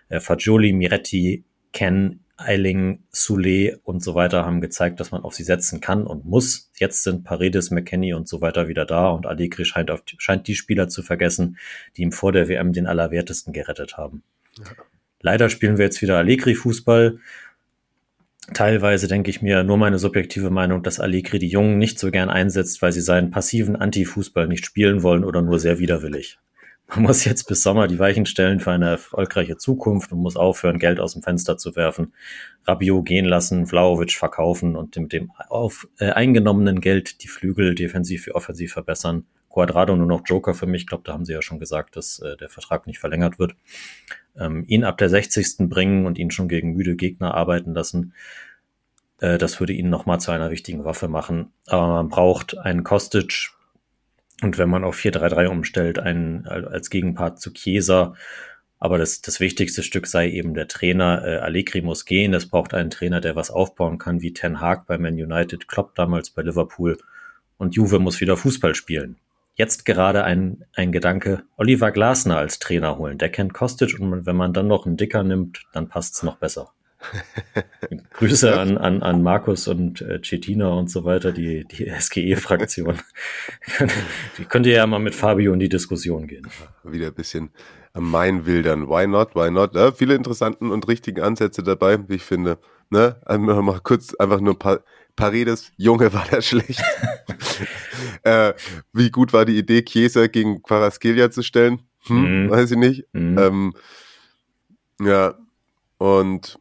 Äh, Fagioli, Miretti, Ken, Eiling, Soule und so weiter haben gezeigt, dass man auf sie setzen kann und muss. Jetzt sind Paredes, McKenny und so weiter wieder da und Allegri scheint, auf, scheint die Spieler zu vergessen, die ihm vor der WM den Allerwertesten gerettet haben. Ja. Leider spielen wir jetzt wieder Allegri-Fußball. Teilweise denke ich mir nur meine subjektive Meinung, dass Allegri die Jungen nicht so gern einsetzt, weil sie seinen passiven Anti-Fußball nicht spielen wollen oder nur sehr widerwillig. Man muss jetzt bis Sommer die Weichen stellen für eine erfolgreiche Zukunft und muss aufhören, Geld aus dem Fenster zu werfen, Rabiot gehen lassen, Vlaovic verkaufen und mit dem auf, äh, eingenommenen Geld die Flügel defensiv wie offensiv verbessern. Quadrado nur noch Joker für mich. Ich glaube, da haben sie ja schon gesagt, dass äh, der Vertrag nicht verlängert wird. Ähm, ihn ab der 60. bringen und ihn schon gegen müde Gegner arbeiten lassen. Äh, das würde ihn nochmal zu einer wichtigen Waffe machen. Aber man braucht einen Kostic, und wenn man auf 4-3-3 umstellt, einen als Gegenpart zu Chiesa, aber das, das wichtigste Stück sei eben der Trainer. Äh, Allegri muss gehen. Es braucht einen Trainer, der was aufbauen kann, wie Ten Hag bei Man United, Klopp damals bei Liverpool. Und Juve muss wieder Fußball spielen. Jetzt gerade ein, ein Gedanke, Oliver Glasner als Trainer holen. Der kennt Kostic und wenn man dann noch einen Dicker nimmt, dann passt's noch besser. Grüße an, an, an Markus und äh, Cetina und so weiter, die, die SGE-Fraktion. die könnt ihr ja mal mit Fabio in die Diskussion gehen. Wieder ein bisschen am Main wildern. Why not? Why not? Ja, viele interessanten und richtigen Ansätze dabei, wie ich finde. Ne? Einmal mal kurz einfach nur ein paar Paredes, Junge, war der schlecht. äh, wie gut war die Idee, Chiesa gegen Quaraskelia zu stellen? Hm, mm. Weiß ich nicht. Mm. Ähm, ja, und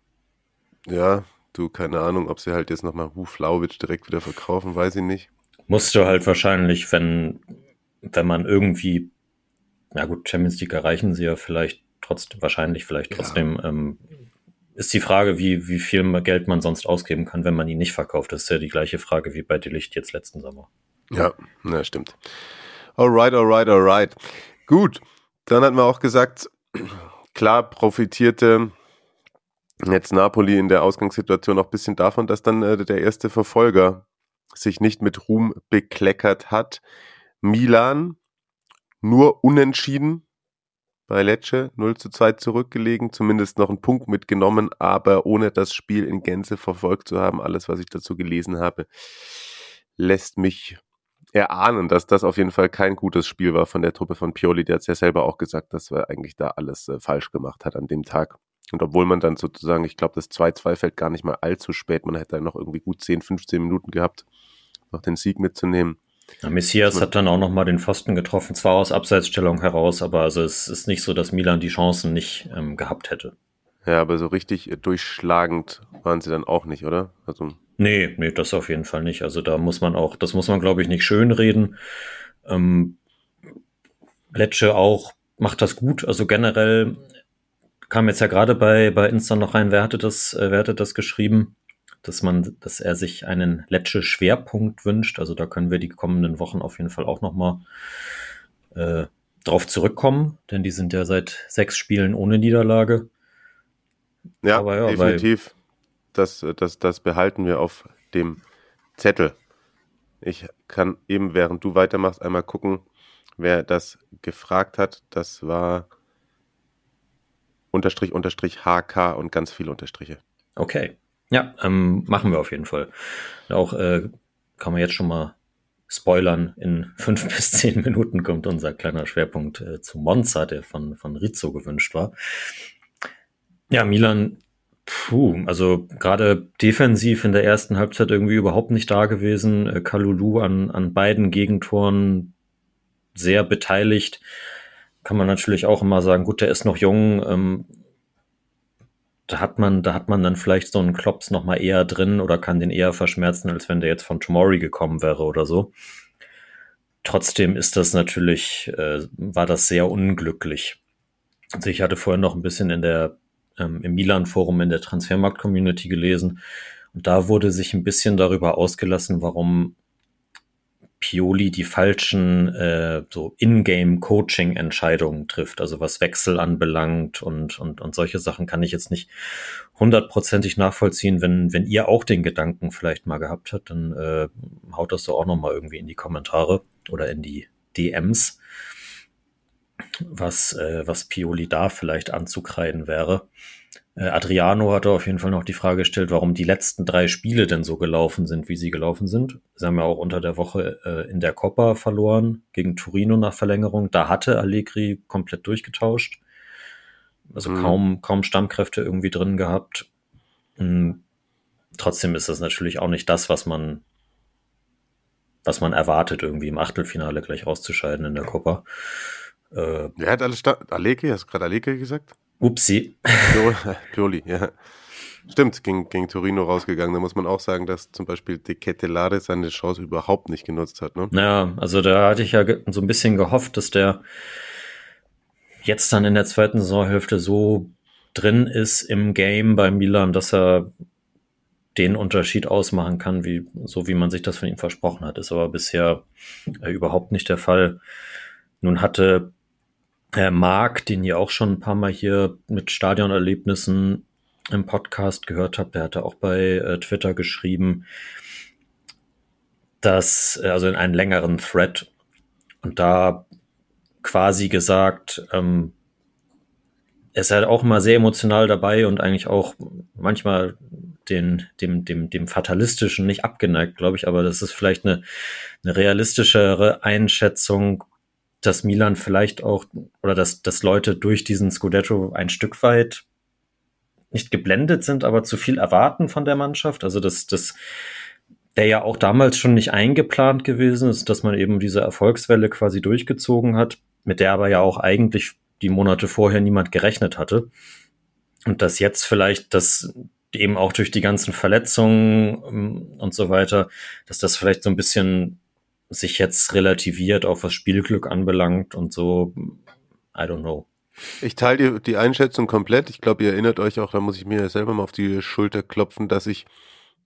ja, du, keine Ahnung, ob sie halt jetzt nochmal Ruf Lauwitsch direkt wieder verkaufen, weiß ich nicht. Musste halt wahrscheinlich, wenn, wenn man irgendwie, ja gut, Champions League erreichen sie ja vielleicht trotzdem, wahrscheinlich vielleicht trotzdem, ja. ähm, ist die Frage, wie, wie viel Geld man sonst ausgeben kann, wenn man ihn nicht verkauft. Das ist ja die gleiche Frage wie bei Delicht jetzt letzten Sommer. Ja, na, stimmt. Alright, alright, alright. Gut, dann hatten wir auch gesagt, klar profitierte jetzt Napoli in der Ausgangssituation auch ein bisschen davon, dass dann äh, der erste Verfolger sich nicht mit Ruhm bekleckert hat. Milan nur unentschieden bei Lecce 0 zu 2 zurückgelegen, zumindest noch einen Punkt mitgenommen, aber ohne das Spiel in Gänze verfolgt zu haben. Alles, was ich dazu gelesen habe, lässt mich erahnen, dass das auf jeden Fall kein gutes Spiel war von der Truppe von Pioli. Der hat es ja selber auch gesagt, dass er eigentlich da alles äh, falsch gemacht hat an dem Tag. Und obwohl man dann sozusagen, ich glaube, das 2-2 fällt gar nicht mal allzu spät. Man hätte dann noch irgendwie gut 10, 15 Minuten gehabt, noch den Sieg mitzunehmen. Ja, Messias hat dann auch noch mal den Pfosten getroffen, zwar aus Abseitsstellung heraus, aber also es ist nicht so, dass Milan die Chancen nicht ähm, gehabt hätte. Ja, aber so richtig durchschlagend waren sie dann auch nicht, oder? Also nee, nee, das auf jeden Fall nicht. Also da muss man auch, das muss man glaube ich nicht schönreden. Ähm, Lecce auch macht das gut. Also generell kam jetzt ja gerade bei, bei Insta noch rein, wer hatte das, äh, wer hatte das geschrieben, dass man, dass er sich einen Letsche Schwerpunkt wünscht. Also da können wir die kommenden Wochen auf jeden Fall auch nochmal äh, drauf zurückkommen, denn die sind ja seit sechs Spielen ohne Niederlage. Ja, ja definitiv. Das, das, das behalten wir auf dem Zettel. Ich kann eben, während du weitermachst, einmal gucken, wer das gefragt hat. Das war Unterstrich, Unterstrich, HK und ganz viele Unterstriche. Okay. Ja, ähm, machen wir auf jeden Fall. Auch äh, kann man jetzt schon mal spoilern. In fünf bis zehn Minuten kommt unser kleiner Schwerpunkt äh, zu Monza, der von, von Rizzo gewünscht war. Ja, Milan, puh, also gerade defensiv in der ersten Halbzeit irgendwie überhaupt nicht da gewesen. Äh, Kalulu an, an beiden Gegentoren sehr beteiligt kann man natürlich auch immer sagen, gut, der ist noch jung, ähm, da hat man, da hat man dann vielleicht so einen Klops noch mal eher drin oder kann den eher verschmerzen, als wenn der jetzt von Tomori gekommen wäre oder so. Trotzdem ist das natürlich, äh, war das sehr unglücklich. Also ich hatte vorhin noch ein bisschen in der, ähm, im Milan-Forum in der Transfermarkt-Community gelesen und da wurde sich ein bisschen darüber ausgelassen, warum Pioli die falschen äh, so In-Game-Coaching-Entscheidungen trifft, also was Wechsel anbelangt und, und, und solche Sachen kann ich jetzt nicht hundertprozentig nachvollziehen. Wenn, wenn ihr auch den Gedanken vielleicht mal gehabt habt, dann äh, haut das doch auch nochmal irgendwie in die Kommentare oder in die DMs, was, äh, was Pioli da vielleicht anzukreiden wäre. Äh, Adriano hatte auf jeden Fall noch die Frage gestellt, warum die letzten drei Spiele denn so gelaufen sind, wie sie gelaufen sind. Sie haben ja auch unter der Woche äh, in der Coppa verloren gegen Torino nach Verlängerung. Da hatte Allegri komplett durchgetauscht. Also mhm. kaum, kaum Stammkräfte irgendwie drin gehabt. Mhm. Trotzdem ist das natürlich auch nicht das, was man, was man erwartet, irgendwie im Achtelfinale gleich rauszuscheiden in der Coppa. Äh, Wer hat alles Allegri? Hast du gerade Allegri gesagt? Upsi. Pioli, ja. Stimmt, gegen, gegen Torino rausgegangen. Da muss man auch sagen, dass zum Beispiel De Ketelare seine Chance überhaupt nicht genutzt hat. Ne? Ja, also da hatte ich ja so ein bisschen gehofft, dass der jetzt dann in der zweiten Saisonhälfte so drin ist im Game bei Milan, dass er den Unterschied ausmachen kann, wie, so wie man sich das von ihm versprochen hat. Ist aber bisher äh, überhaupt nicht der Fall. Nun hatte äh, Marc, den ihr auch schon ein paar Mal hier mit Stadionerlebnissen im Podcast gehört habt, der hatte auch bei äh, Twitter geschrieben, dass, äh, also in einen längeren Thread, und da quasi gesagt, ähm, er ist halt auch immer sehr emotional dabei und eigentlich auch manchmal den, dem, dem, dem Fatalistischen nicht abgeneigt, glaube ich, aber das ist vielleicht eine, eine realistischere Einschätzung dass Milan vielleicht auch oder dass, dass Leute durch diesen Scudetto ein Stück weit nicht geblendet sind, aber zu viel erwarten von der Mannschaft. Also dass das der ja auch damals schon nicht eingeplant gewesen ist, dass man eben diese Erfolgswelle quasi durchgezogen hat, mit der aber ja auch eigentlich die Monate vorher niemand gerechnet hatte. Und dass jetzt vielleicht das eben auch durch die ganzen Verletzungen ähm, und so weiter, dass das vielleicht so ein bisschen sich jetzt relativiert, auch was Spielglück anbelangt und so. I don't know. Ich teile die, die Einschätzung komplett. Ich glaube, ihr erinnert euch auch, da muss ich mir selber mal auf die Schulter klopfen, dass ich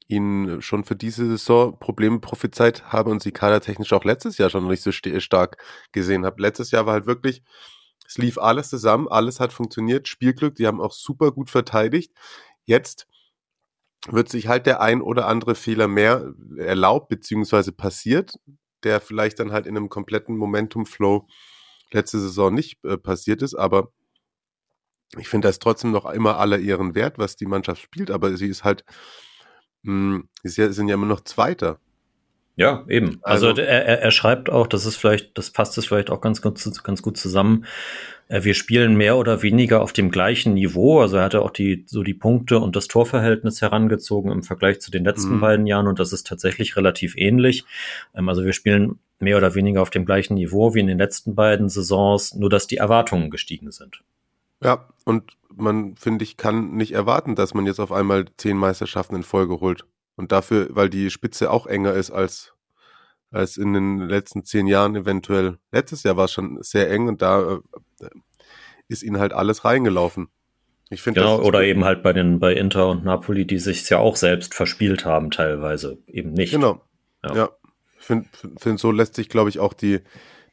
ihn schon für diese Saison Probleme prophezeit habe und sie kadertechnisch auch letztes Jahr schon nicht so stark gesehen habe. Letztes Jahr war halt wirklich, es lief alles zusammen, alles hat funktioniert, Spielglück, die haben auch super gut verteidigt. Jetzt wird sich halt der ein oder andere Fehler mehr erlaubt, beziehungsweise passiert der vielleicht dann halt in einem kompletten Momentum-Flow letzte Saison nicht äh, passiert ist, aber ich finde das trotzdem noch immer aller ihren Wert, was die Mannschaft spielt, aber sie ist halt, mh, hm, sie sind ja immer noch Zweiter. Ja, eben. Also, also er, er schreibt auch, das ist vielleicht, das passt es vielleicht auch ganz, ganz, ganz gut zusammen. Äh, wir spielen mehr oder weniger auf dem gleichen Niveau. Also er hatte auch die, so die Punkte und das Torverhältnis herangezogen im Vergleich zu den letzten mhm. beiden Jahren und das ist tatsächlich relativ ähnlich. Ähm, also wir spielen mehr oder weniger auf dem gleichen Niveau wie in den letzten beiden Saisons, nur dass die Erwartungen gestiegen sind. Ja, und man, finde ich, kann nicht erwarten, dass man jetzt auf einmal zehn Meisterschaften in Folge holt. Und dafür, weil die Spitze auch enger ist als, als in den letzten zehn Jahren eventuell. Letztes Jahr war es schon sehr eng und da äh, ist ihnen halt alles reingelaufen. Ich finde genau, oder eben halt bei den bei Inter und Napoli, die sich ja auch selbst verspielt haben, teilweise eben nicht. Genau. Ja, ja. ich finde, find, so lässt sich, glaube ich, auch die,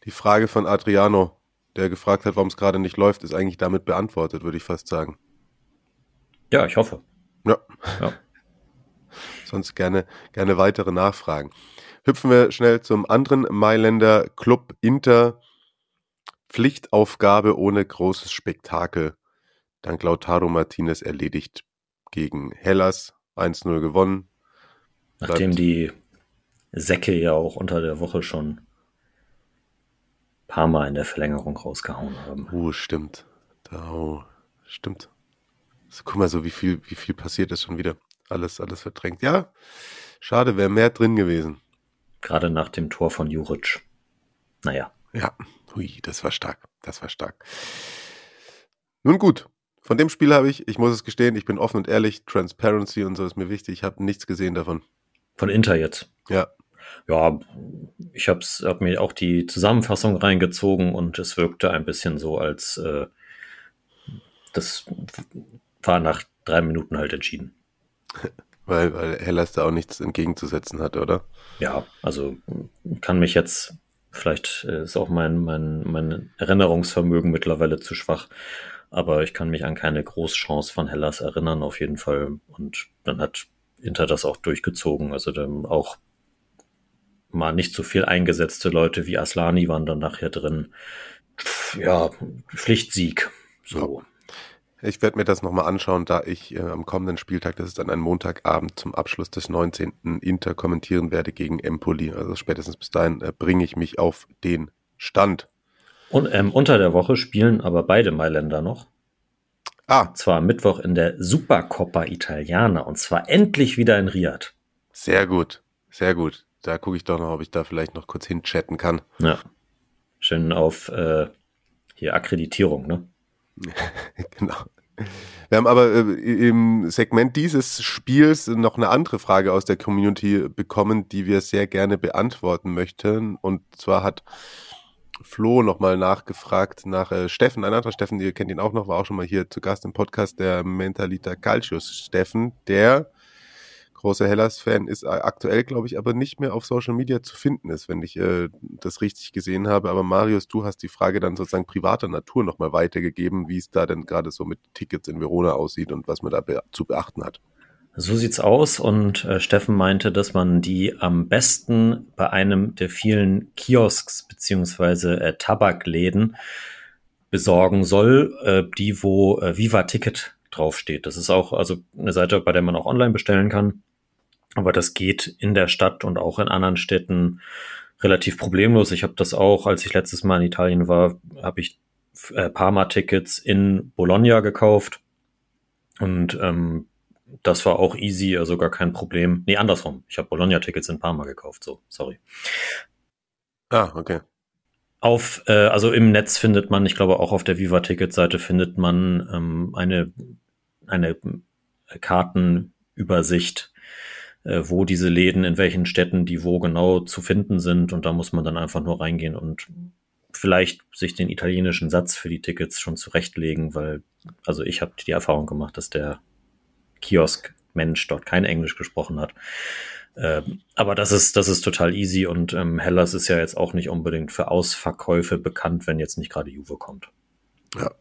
die Frage von Adriano, der gefragt hat, warum es gerade nicht läuft, ist eigentlich damit beantwortet, würde ich fast sagen. Ja, ich hoffe. Ja. ja sonst gerne, gerne weitere Nachfragen. Hüpfen wir schnell zum anderen Mailänder Club Inter. Pflichtaufgabe ohne großes Spektakel. Dank Lautaro Martinez erledigt gegen Hellas 1-0 gewonnen. Nachdem Bleibt die Säcke ja auch unter der Woche schon ein paar Mal in der Verlängerung rausgehauen haben. Oh, stimmt. Oh, stimmt. Also, guck mal so, wie viel, wie viel passiert ist schon wieder alles, alles verdrängt. Ja, schade, wäre mehr drin gewesen. Gerade nach dem Tor von Juric. Naja. Ja, hui, das war stark. Das war stark. Nun gut, von dem Spiel habe ich, ich muss es gestehen, ich bin offen und ehrlich, Transparency und so ist mir wichtig. Ich habe nichts gesehen davon. Von Inter jetzt? Ja. Ja, ich habe hab mir auch die Zusammenfassung reingezogen und es wirkte ein bisschen so, als äh, das war nach drei Minuten halt entschieden. weil, weil Hellas da auch nichts entgegenzusetzen hat, oder? Ja, also kann mich jetzt, vielleicht ist auch mein, mein, mein Erinnerungsvermögen mittlerweile zu schwach, aber ich kann mich an keine Großchance von Hellas erinnern, auf jeden Fall. Und dann hat Inter das auch durchgezogen. Also dann auch mal nicht so viel eingesetzte Leute wie Aslani waren dann nachher drin. Ja, Pflichtsieg. So. Ich werde mir das nochmal anschauen, da ich äh, am kommenden Spieltag, das ist dann ein Montagabend zum Abschluss des 19. Inter kommentieren werde gegen Empoli. Also spätestens bis dahin äh, bringe ich mich auf den Stand. Und ähm, unter der Woche spielen aber beide Mailänder noch. Ah. Zwar Mittwoch in der Supercoppa Italiana und zwar endlich wieder in Riyadh. Sehr gut, sehr gut. Da gucke ich doch noch, ob ich da vielleicht noch kurz hinchatten kann. Ja. Schön auf äh, hier Akkreditierung, ne? genau. Wir haben aber äh, im Segment dieses Spiels noch eine andere Frage aus der Community bekommen, die wir sehr gerne beantworten möchten. Und zwar hat Flo nochmal nachgefragt nach äh, Steffen, ein anderer Steffen, ihr kennt ihn auch noch, war auch schon mal hier zu Gast im Podcast, der Mentalita Calcius Steffen, der großer Hellas-Fan ist aktuell, glaube ich, aber nicht mehr auf Social Media zu finden ist, wenn ich äh, das richtig gesehen habe. Aber Marius, du hast die Frage dann sozusagen privater Natur nochmal weitergegeben, wie es da denn gerade so mit Tickets in Verona aussieht und was man da be zu beachten hat. So sieht's aus und äh, Steffen meinte, dass man die am besten bei einem der vielen Kiosks beziehungsweise äh, Tabakläden besorgen soll, äh, die wo äh, Viva Ticket draufsteht. Das ist auch also eine Seite, bei der man auch online bestellen kann. Aber das geht in der Stadt und auch in anderen Städten relativ problemlos. Ich habe das auch, als ich letztes Mal in Italien war, habe ich äh, Parma-Tickets in Bologna gekauft. Und ähm, das war auch easy, also gar kein Problem. Nee, andersrum. Ich habe Bologna-Tickets in Parma gekauft, so, sorry. Ah, okay. Auf, äh, also im Netz findet man, ich glaube auch auf der Viva-Ticket-Seite findet man ähm, eine, eine Kartenübersicht wo diese Läden, in welchen Städten die wo genau zu finden sind. Und da muss man dann einfach nur reingehen und vielleicht sich den italienischen Satz für die Tickets schon zurechtlegen, weil, also ich habe die Erfahrung gemacht, dass der Kiosk-Mensch dort kein Englisch gesprochen hat. Ähm, aber das ist, das ist total easy und ähm, Hellas ist ja jetzt auch nicht unbedingt für Ausverkäufe bekannt, wenn jetzt nicht gerade Juve kommt. Ja.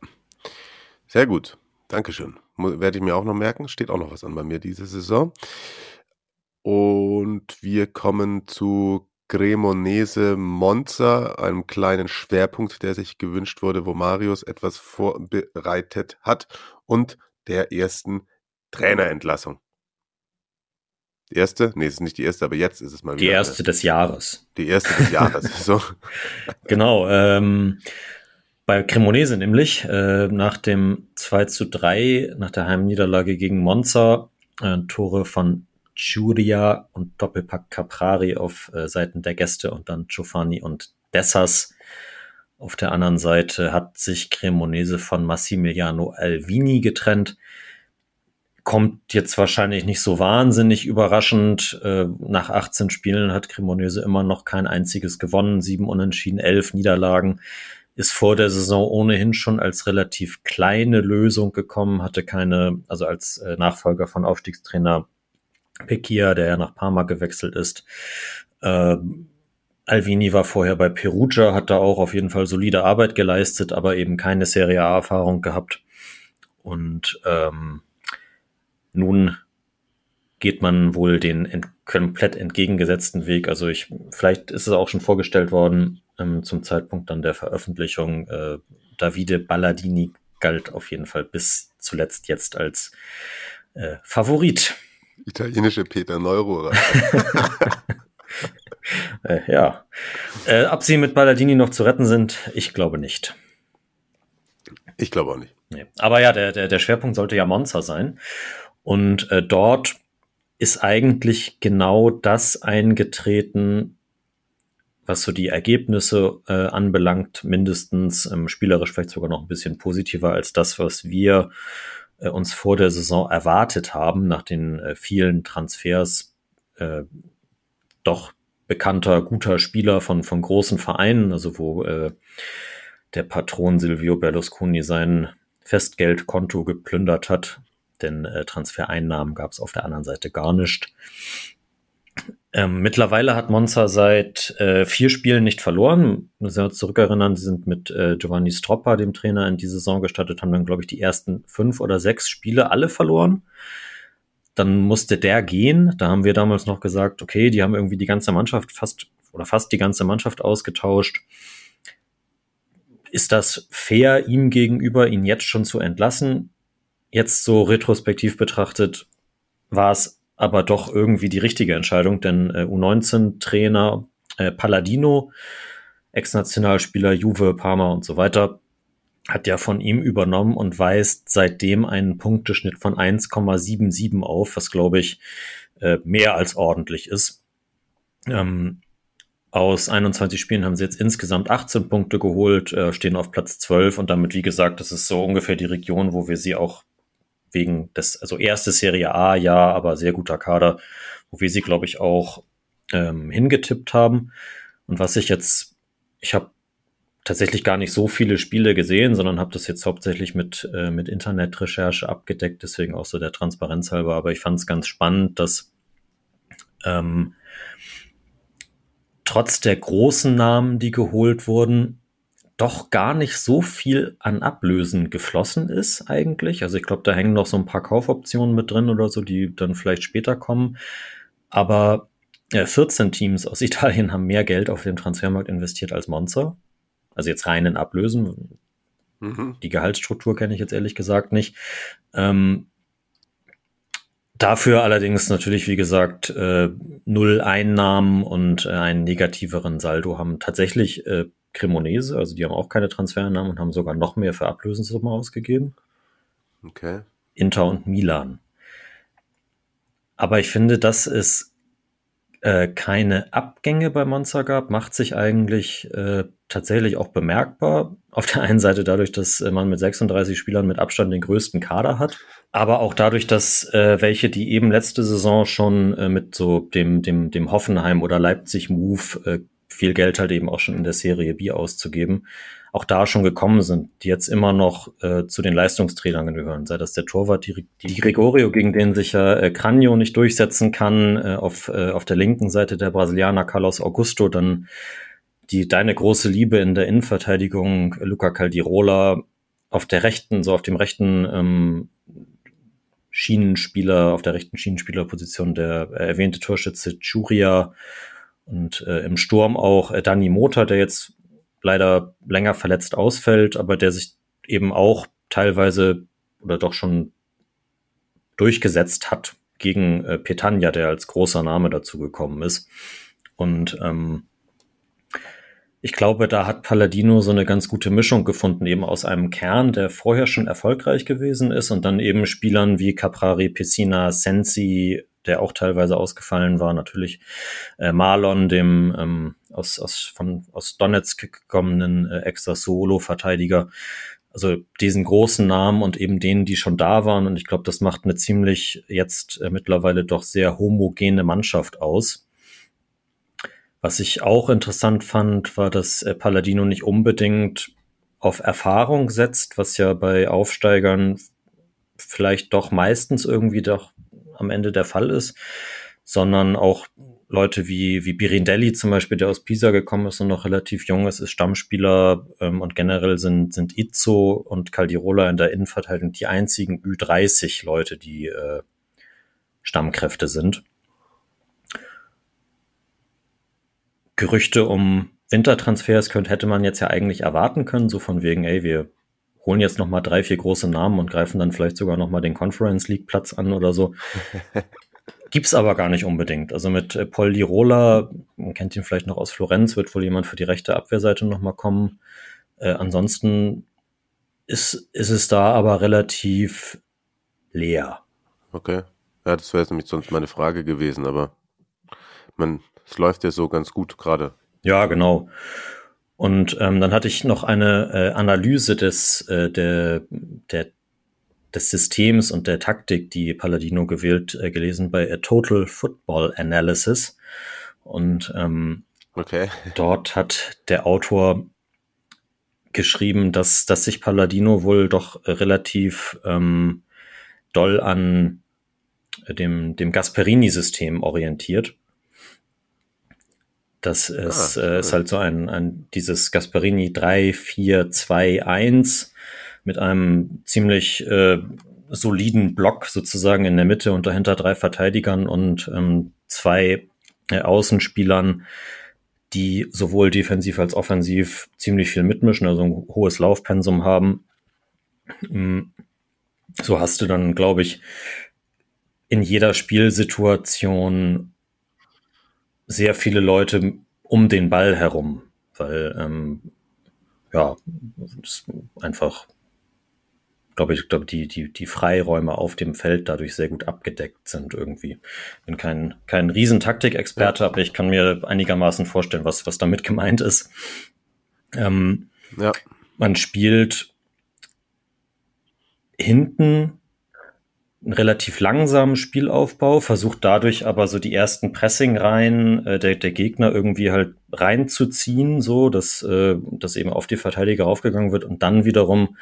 Sehr gut. Dankeschön. Werde ich mir auch noch merken. Steht auch noch was an bei mir diese Saison. Und wir kommen zu Cremonese Monza, einem kleinen Schwerpunkt, der sich gewünscht wurde, wo Marius etwas vorbereitet hat und der ersten Trainerentlassung. Die erste? Nee, es ist nicht die erste, aber jetzt ist es mal wieder. Die erste eine. des Jahres. Die erste des Jahres, so. Genau, ähm, bei Cremonese nämlich, äh, nach dem 2 zu 3, nach der Heimniederlage gegen Monza, äh, Tore von Churia und Doppelpack Caprari auf äh, Seiten der Gäste und dann Giovanni und Dessas. Auf der anderen Seite hat sich Cremonese von Massimiliano Alvini getrennt. Kommt jetzt wahrscheinlich nicht so wahnsinnig überraschend. Äh, nach 18 Spielen hat Cremonese immer noch kein einziges gewonnen. Sieben Unentschieden, elf Niederlagen. Ist vor der Saison ohnehin schon als relativ kleine Lösung gekommen, hatte keine, also als äh, Nachfolger von Aufstiegstrainer Pekia, der ja nach Parma gewechselt ist. Äh, Alvini war vorher bei Perugia, hat da auch auf jeden Fall solide Arbeit geleistet, aber eben keine Serie A-Erfahrung gehabt. Und ähm, nun geht man wohl den ent komplett entgegengesetzten Weg. Also ich, vielleicht ist es auch schon vorgestellt worden ähm, zum Zeitpunkt dann der Veröffentlichung. Äh, Davide Balladini galt auf jeden Fall bis zuletzt jetzt als äh, Favorit Italienische Peter Neurohrer. äh, ja. Äh, ob sie mit Balladini noch zu retten sind, ich glaube nicht. Ich glaube auch nicht. Nee. Aber ja, der, der, der Schwerpunkt sollte ja Monza sein. Und äh, dort ist eigentlich genau das eingetreten, was so die Ergebnisse äh, anbelangt, mindestens ähm, spielerisch vielleicht sogar noch ein bisschen positiver als das, was wir äh, uns vor der Saison erwartet haben, nach den äh, vielen Transfers äh, doch bekannter, guter Spieler von, von großen Vereinen, also wo äh, der Patron Silvio Berlusconi sein Festgeldkonto geplündert hat, denn äh, Transfereinnahmen gab es auf der anderen Seite gar nicht. Ähm, mittlerweile hat Monza seit äh, vier Spielen nicht verloren. Wenn wir uns zurückerinnern, sie sind mit äh, Giovanni Stroppa, dem Trainer, in die Saison gestartet, haben dann, glaube ich, die ersten fünf oder sechs Spiele alle verloren. Dann musste der gehen. Da haben wir damals noch gesagt, okay, die haben irgendwie die ganze Mannschaft fast oder fast die ganze Mannschaft ausgetauscht. Ist das fair ihm gegenüber, ihn jetzt schon zu entlassen? jetzt so retrospektiv betrachtet, war es aber doch irgendwie die richtige Entscheidung, denn äh, U19-Trainer äh, Palladino, Ex-Nationalspieler Juve, Parma und so weiter, hat ja von ihm übernommen und weist seitdem einen Punkteschnitt von 1,77 auf, was glaube ich äh, mehr als ordentlich ist. Ähm, aus 21 Spielen haben sie jetzt insgesamt 18 Punkte geholt, äh, stehen auf Platz 12 und damit, wie gesagt, das ist so ungefähr die Region, wo wir sie auch wegen des, also erste Serie A, ja, aber sehr guter Kader, wo wir sie, glaube ich, auch ähm, hingetippt haben. Und was ich jetzt, ich habe tatsächlich gar nicht so viele Spiele gesehen, sondern habe das jetzt hauptsächlich mit, äh, mit Internetrecherche abgedeckt, deswegen auch so der Transparenz halber. Aber ich fand es ganz spannend, dass ähm, trotz der großen Namen, die geholt wurden, doch gar nicht so viel an Ablösen geflossen ist eigentlich. Also ich glaube, da hängen noch so ein paar Kaufoptionen mit drin oder so, die dann vielleicht später kommen. Aber äh, 14 Teams aus Italien haben mehr Geld auf dem Transfermarkt investiert als Monza. Also jetzt rein in Ablösen. Mhm. Die Gehaltsstruktur kenne ich jetzt ehrlich gesagt nicht. Ähm, Dafür allerdings natürlich, wie gesagt, äh, null Einnahmen und äh, einen negativeren Saldo haben tatsächlich äh, Cremonese, also die haben auch keine Transfereinnahmen und haben sogar noch mehr für Ablösensumme ausgegeben. Okay. Inter und Milan. Aber ich finde, dass es äh, keine Abgänge bei Monza gab, macht sich eigentlich äh, tatsächlich auch bemerkbar. Auf der einen Seite dadurch, dass äh, man mit 36 Spielern mit Abstand den größten Kader hat, aber auch dadurch, dass äh, welche, die eben letzte Saison schon äh, mit so dem, dem, dem Hoffenheim oder Leipzig Move äh, viel Geld halt eben auch schon in der Serie B auszugeben, auch da schon gekommen sind, die jetzt immer noch äh, zu den Leistungstrainern gehören, sei das der Torwart, die, die Gregorio, gegen den sich ja äh, Cranio nicht durchsetzen kann, äh, auf, äh, auf der linken Seite der Brasilianer Carlos Augusto, dann die deine große Liebe in der Innenverteidigung, Luca Caldirola, auf der rechten, so auf dem rechten ähm, Schienenspieler, auf der rechten Schienenspielerposition der äh, erwähnte Torschütze Churia und äh, im Sturm auch äh, Dani Motor, der jetzt leider länger verletzt ausfällt, aber der sich eben auch teilweise oder doch schon durchgesetzt hat gegen äh, Petania, der als großer Name dazu gekommen ist. Und ähm, ich glaube, da hat Palladino so eine ganz gute Mischung gefunden, eben aus einem Kern, der vorher schon erfolgreich gewesen ist und dann eben Spielern wie Caprari, Pessina, Sensi, der auch teilweise ausgefallen war, natürlich äh, Marlon, dem ähm, aus, aus, von, aus Donetsk gekommenen äh, extra Solo-Verteidiger. Also diesen großen Namen und eben denen, die schon da waren. Und ich glaube, das macht eine ziemlich jetzt äh, mittlerweile doch sehr homogene Mannschaft aus. Was ich auch interessant fand, war, dass äh, Palladino nicht unbedingt auf Erfahrung setzt, was ja bei Aufsteigern vielleicht doch meistens irgendwie doch am Ende der Fall ist, sondern auch Leute wie, wie Birindelli zum Beispiel, der aus Pisa gekommen ist und noch relativ jung ist, ist Stammspieler ähm, und generell sind, sind Izzo und Caldirola in der Innenverteidigung die einzigen Ü30 Leute, die äh, Stammkräfte sind. Gerüchte um Wintertransfers könnte, hätte man jetzt ja eigentlich erwarten können, so von wegen, ey, wir holen jetzt noch mal drei, vier große Namen und greifen dann vielleicht sogar noch mal den Conference League Platz an oder so. Gibt's aber gar nicht unbedingt. Also mit äh, Paul Di Rola, man kennt ihn vielleicht noch aus Florenz, wird wohl jemand für die rechte Abwehrseite noch mal kommen. Äh, ansonsten ist, ist es da aber relativ leer. Okay. Ja, das wäre jetzt nämlich sonst meine Frage gewesen, aber man, es läuft ja so ganz gut gerade. Ja, genau. Und ähm, dann hatte ich noch eine äh, Analyse des, äh, der, der, des Systems und der Taktik, die Palladino gewählt, äh, gelesen bei A Total Football Analysis. Und ähm, okay. dort hat der Autor geschrieben, dass, dass sich Palladino wohl doch relativ ähm, doll an dem, dem Gasperini-System orientiert. Das ist, ah, äh, ist halt so ein, ein dieses Gasparini 3, 4, 2, 1 mit einem ziemlich äh, soliden Block sozusagen in der Mitte und dahinter drei Verteidigern und ähm, zwei äh, Außenspielern, die sowohl defensiv als offensiv ziemlich viel mitmischen, also ein hohes Laufpensum haben. Mm. so hast du dann, glaube ich, in jeder Spielsituation sehr viele Leute um den Ball herum, weil ähm, ja, einfach glaube ich, glaube die, die, die Freiräume auf dem Feld dadurch sehr gut abgedeckt sind irgendwie. Bin kein, kein Riesentaktikexperte, ja. aber ich kann mir einigermaßen vorstellen, was, was damit gemeint ist. Ähm, ja. Man spielt hinten einen relativ langsamen Spielaufbau, versucht dadurch aber so die ersten Pressing-Reihen äh, der, der Gegner irgendwie halt reinzuziehen, so dass, äh, dass eben auf die Verteidiger aufgegangen wird und dann wiederum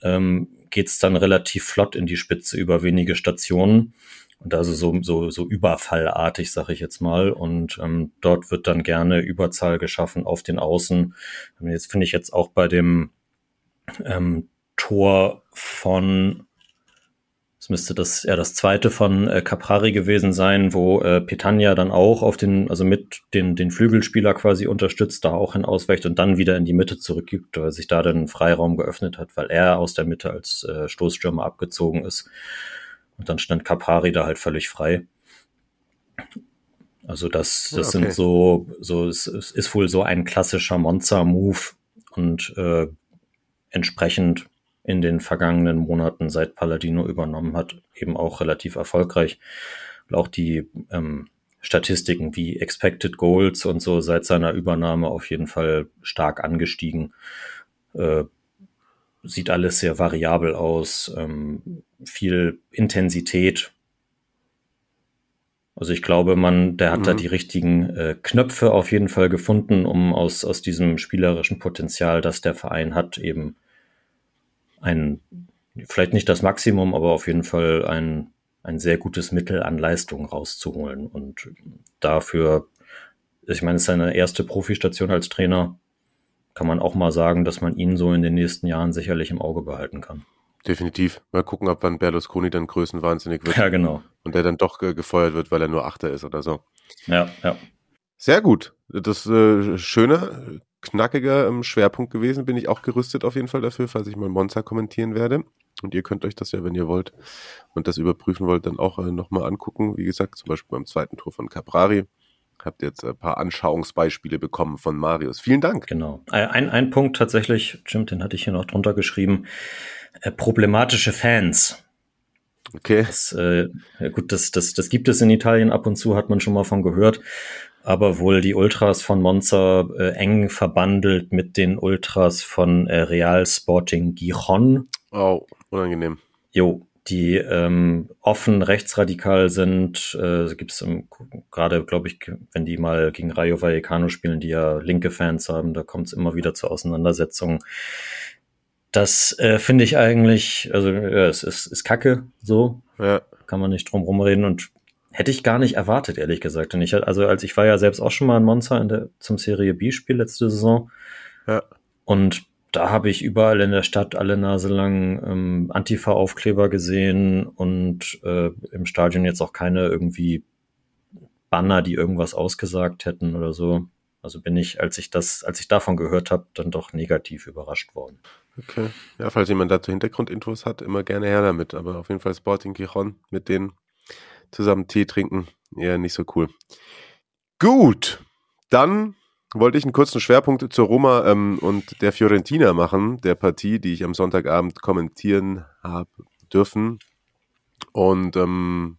ähm, geht es dann relativ flott in die Spitze über wenige Stationen. Und also so, so, so überfallartig, sag ich jetzt mal. Und ähm, dort wird dann gerne Überzahl geschaffen auf den Außen. Jetzt finde ich jetzt auch bei dem ähm, Tor von es müsste das ja das zweite von äh, Caprari gewesen sein, wo äh, Petagna dann auch auf den, also mit den, den Flügelspieler quasi unterstützt, da auch hin ausweicht und dann wieder in die Mitte zurückgibt, weil sich da dann Freiraum geöffnet hat, weil er aus der Mitte als äh, Stoßstürmer abgezogen ist. Und dann stand Caprari da halt völlig frei. Also das, das okay. sind so, so es, es ist wohl so ein klassischer Monster-Move und äh, entsprechend in den vergangenen Monaten, seit Paladino übernommen hat, eben auch relativ erfolgreich. Und auch die ähm, Statistiken wie Expected Goals und so seit seiner Übernahme auf jeden Fall stark angestiegen. Äh, sieht alles sehr variabel aus, ähm, viel Intensität. Also ich glaube, man, der hat mhm. da die richtigen äh, Knöpfe auf jeden Fall gefunden, um aus, aus diesem spielerischen Potenzial, das der Verein hat, eben ein, vielleicht nicht das Maximum, aber auf jeden Fall ein, ein sehr gutes Mittel an Leistung rauszuholen. Und dafür, ich meine, es ist seine erste Profistation als Trainer, kann man auch mal sagen, dass man ihn so in den nächsten Jahren sicherlich im Auge behalten kann. Definitiv. Mal gucken, ob wann Berlusconi dann größenwahnsinnig wird. Ja, genau. Und der dann doch gefeuert wird, weil er nur Achter ist oder so. Ja, ja. Sehr gut. Das äh, Schöne, knackiger ähm, Schwerpunkt gewesen. Bin ich auch gerüstet auf jeden Fall dafür, falls ich mal Monza kommentieren werde. Und ihr könnt euch das ja, wenn ihr wollt und das überprüfen wollt, dann auch äh, nochmal angucken. Wie gesagt, zum Beispiel beim zweiten Tor von Caprari. Habt ihr jetzt ein paar Anschauungsbeispiele bekommen von Marius. Vielen Dank. Genau. Ein, ein Punkt tatsächlich, Jim, den hatte ich hier noch drunter geschrieben. Äh, problematische Fans. Okay. Das, äh, gut, das, das, das gibt es in Italien ab und zu, hat man schon mal von gehört aber wohl die Ultras von Monza äh, eng verbandelt mit den Ultras von äh, Real Sporting Gijon. Oh, unangenehm. Jo, die ähm, offen rechtsradikal sind. Äh, Gibt es gerade, glaube ich, wenn die mal gegen Rayo Vallecano spielen, die ja linke Fans haben, da kommt es immer wieder zu Auseinandersetzungen. Das äh, finde ich eigentlich, also ja, es ist, ist Kacke, so. Ja. Kann man nicht drum rumreden. Und Hätte ich gar nicht erwartet, ehrlich gesagt. Und ich, also als ich war ja selbst auch schon mal ein Monster in der, zum Serie B-Spiel letzte Saison. Ja. Und da habe ich überall in der Stadt alle Nase lang ähm, Antifa-Aufkleber gesehen und äh, im Stadion jetzt auch keine irgendwie Banner, die irgendwas ausgesagt hätten oder so. Also bin ich, als ich das, als ich davon gehört habe, dann doch negativ überrascht worden. Okay. Ja, falls jemand dazu Hintergrundinfos hat, immer gerne her damit. Aber auf jeden Fall Sporting Gijon mit denen zusammen Tee trinken. Eher nicht so cool. Gut, dann wollte ich einen kurzen Schwerpunkt zur Roma ähm, und der Fiorentina machen, der Partie, die ich am Sonntagabend kommentieren habe dürfen. Und ähm,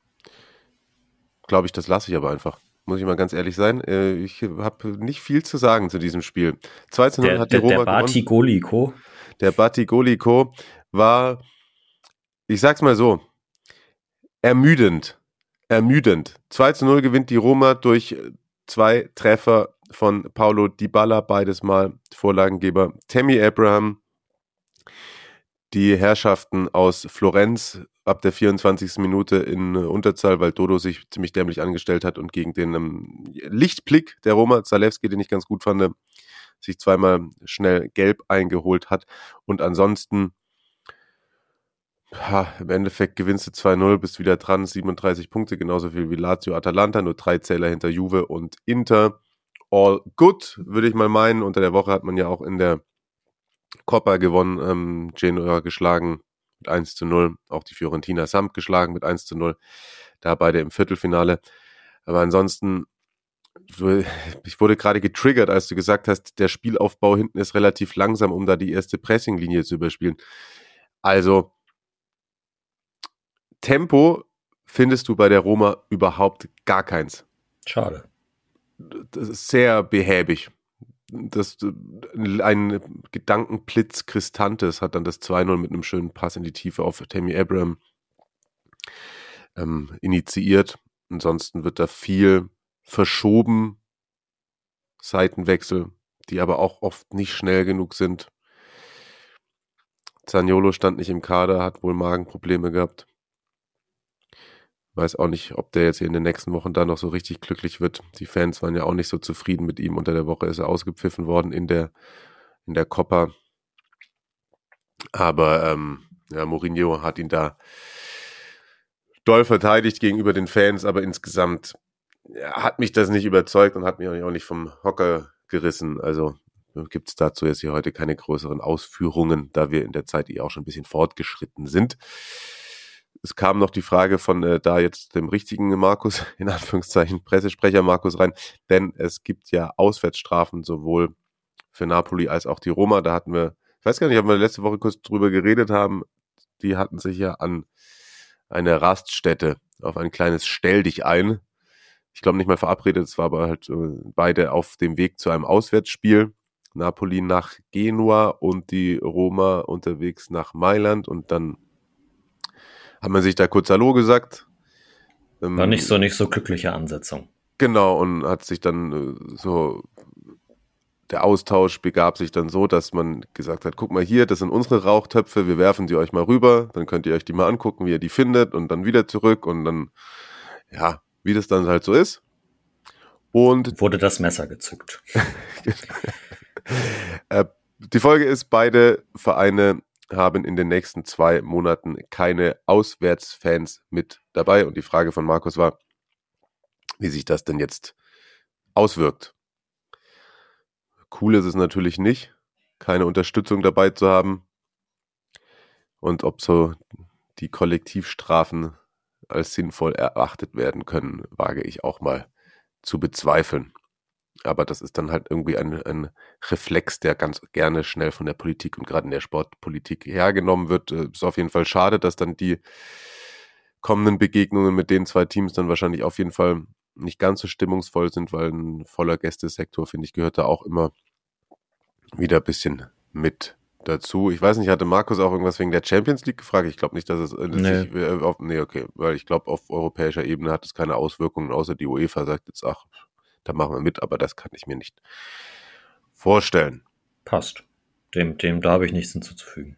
glaube ich, das lasse ich aber einfach. Muss ich mal ganz ehrlich sein. Äh, ich habe nicht viel zu sagen zu diesem Spiel. 2 zu 0 der, hat die Roma Der Bati Goliko. Der Bati Goliko war, ich sag's mal so, ermüdend ermüdend. 2 zu 0 gewinnt die Roma durch zwei Treffer von Paulo Dybala, beides mal Vorlagengeber Tammy Abraham. Die Herrschaften aus Florenz ab der 24. Minute in Unterzahl, weil Dodo sich ziemlich dämlich angestellt hat und gegen den ähm, Lichtblick der Roma, Zalewski, den ich ganz gut fand, sich zweimal schnell gelb eingeholt hat. Und ansonsten ha, im Endeffekt gewinnst du 2-0, bist wieder dran, 37 Punkte, genauso viel wie Lazio Atalanta, nur drei Zähler hinter Juve und Inter. All good, würde ich mal meinen. Unter der Woche hat man ja auch in der Coppa gewonnen, ähm, Genoa geschlagen, mit 1 zu 0. Auch die Fiorentina samt geschlagen mit 1 zu 0. Da beide im Viertelfinale. Aber ansonsten, ich wurde gerade getriggert, als du gesagt hast, der Spielaufbau hinten ist relativ langsam, um da die erste Pressinglinie zu überspielen. Also, Tempo findest du bei der Roma überhaupt gar keins. Schade. Das ist sehr behäbig. Das, ein Gedankenblitz Christantes hat dann das 2-0 mit einem schönen Pass in die Tiefe auf Tammy Abraham ähm, initiiert. Ansonsten wird da viel verschoben, Seitenwechsel, die aber auch oft nicht schnell genug sind. Zaniolo stand nicht im Kader, hat wohl Magenprobleme gehabt. Weiß auch nicht, ob der jetzt hier in den nächsten Wochen da noch so richtig glücklich wird. Die Fans waren ja auch nicht so zufrieden mit ihm. Unter der Woche ist er ausgepfiffen worden in der, in der Coppa. Aber ähm, ja, Mourinho hat ihn da doll verteidigt gegenüber den Fans, aber insgesamt ja, hat mich das nicht überzeugt und hat mich auch nicht vom Hocker gerissen. Also gibt es dazu jetzt hier heute keine größeren Ausführungen, da wir in der Zeit eh auch schon ein bisschen fortgeschritten sind. Es kam noch die Frage von äh, da jetzt dem richtigen Markus, in Anführungszeichen Pressesprecher Markus rein, denn es gibt ja Auswärtsstrafen sowohl für Napoli als auch die Roma. Da hatten wir, ich weiß gar nicht, ob wir letzte Woche kurz drüber geredet haben, die hatten sich ja an eine Raststätte, auf ein kleines Stell dich ein. Ich glaube nicht mal verabredet, es war aber halt äh, beide auf dem Weg zu einem Auswärtsspiel. Napoli nach Genua und die Roma unterwegs nach Mailand und dann haben wir sich da kurz Hallo gesagt. Ähm, war nicht so nicht so glückliche Ansetzung. Genau, und hat sich dann äh, so der Austausch begab sich dann so, dass man gesagt hat, guck mal hier, das sind unsere Rauchtöpfe, wir werfen die euch mal rüber, dann könnt ihr euch die mal angucken, wie ihr die findet und dann wieder zurück und dann, ja, wie das dann halt so ist. Und wurde das Messer gezückt. Äh, die Folge ist, beide Vereine haben in den nächsten zwei Monaten keine Auswärtsfans mit dabei. Und die Frage von Markus war, wie sich das denn jetzt auswirkt. Cool ist es natürlich nicht, keine Unterstützung dabei zu haben. Und ob so die Kollektivstrafen als sinnvoll erachtet werden können, wage ich auch mal zu bezweifeln. Aber das ist dann halt irgendwie ein, ein Reflex, der ganz gerne schnell von der Politik und gerade in der Sportpolitik hergenommen wird. Äh, ist auf jeden Fall schade, dass dann die kommenden Begegnungen mit den zwei Teams dann wahrscheinlich auf jeden Fall nicht ganz so stimmungsvoll sind, weil ein voller Gästesektor, finde ich, gehört da auch immer wieder ein bisschen mit dazu. Ich weiß nicht, hatte Markus auch irgendwas wegen der Champions League gefragt? Ich glaube nicht, dass es. Dass nee. Ich, äh, auf, nee, okay, weil ich glaube, auf europäischer Ebene hat es keine Auswirkungen, außer die UEFA sagt jetzt, ach, da machen wir mit, aber das kann ich mir nicht vorstellen. Passt. Dem, dem da habe ich nichts hinzuzufügen.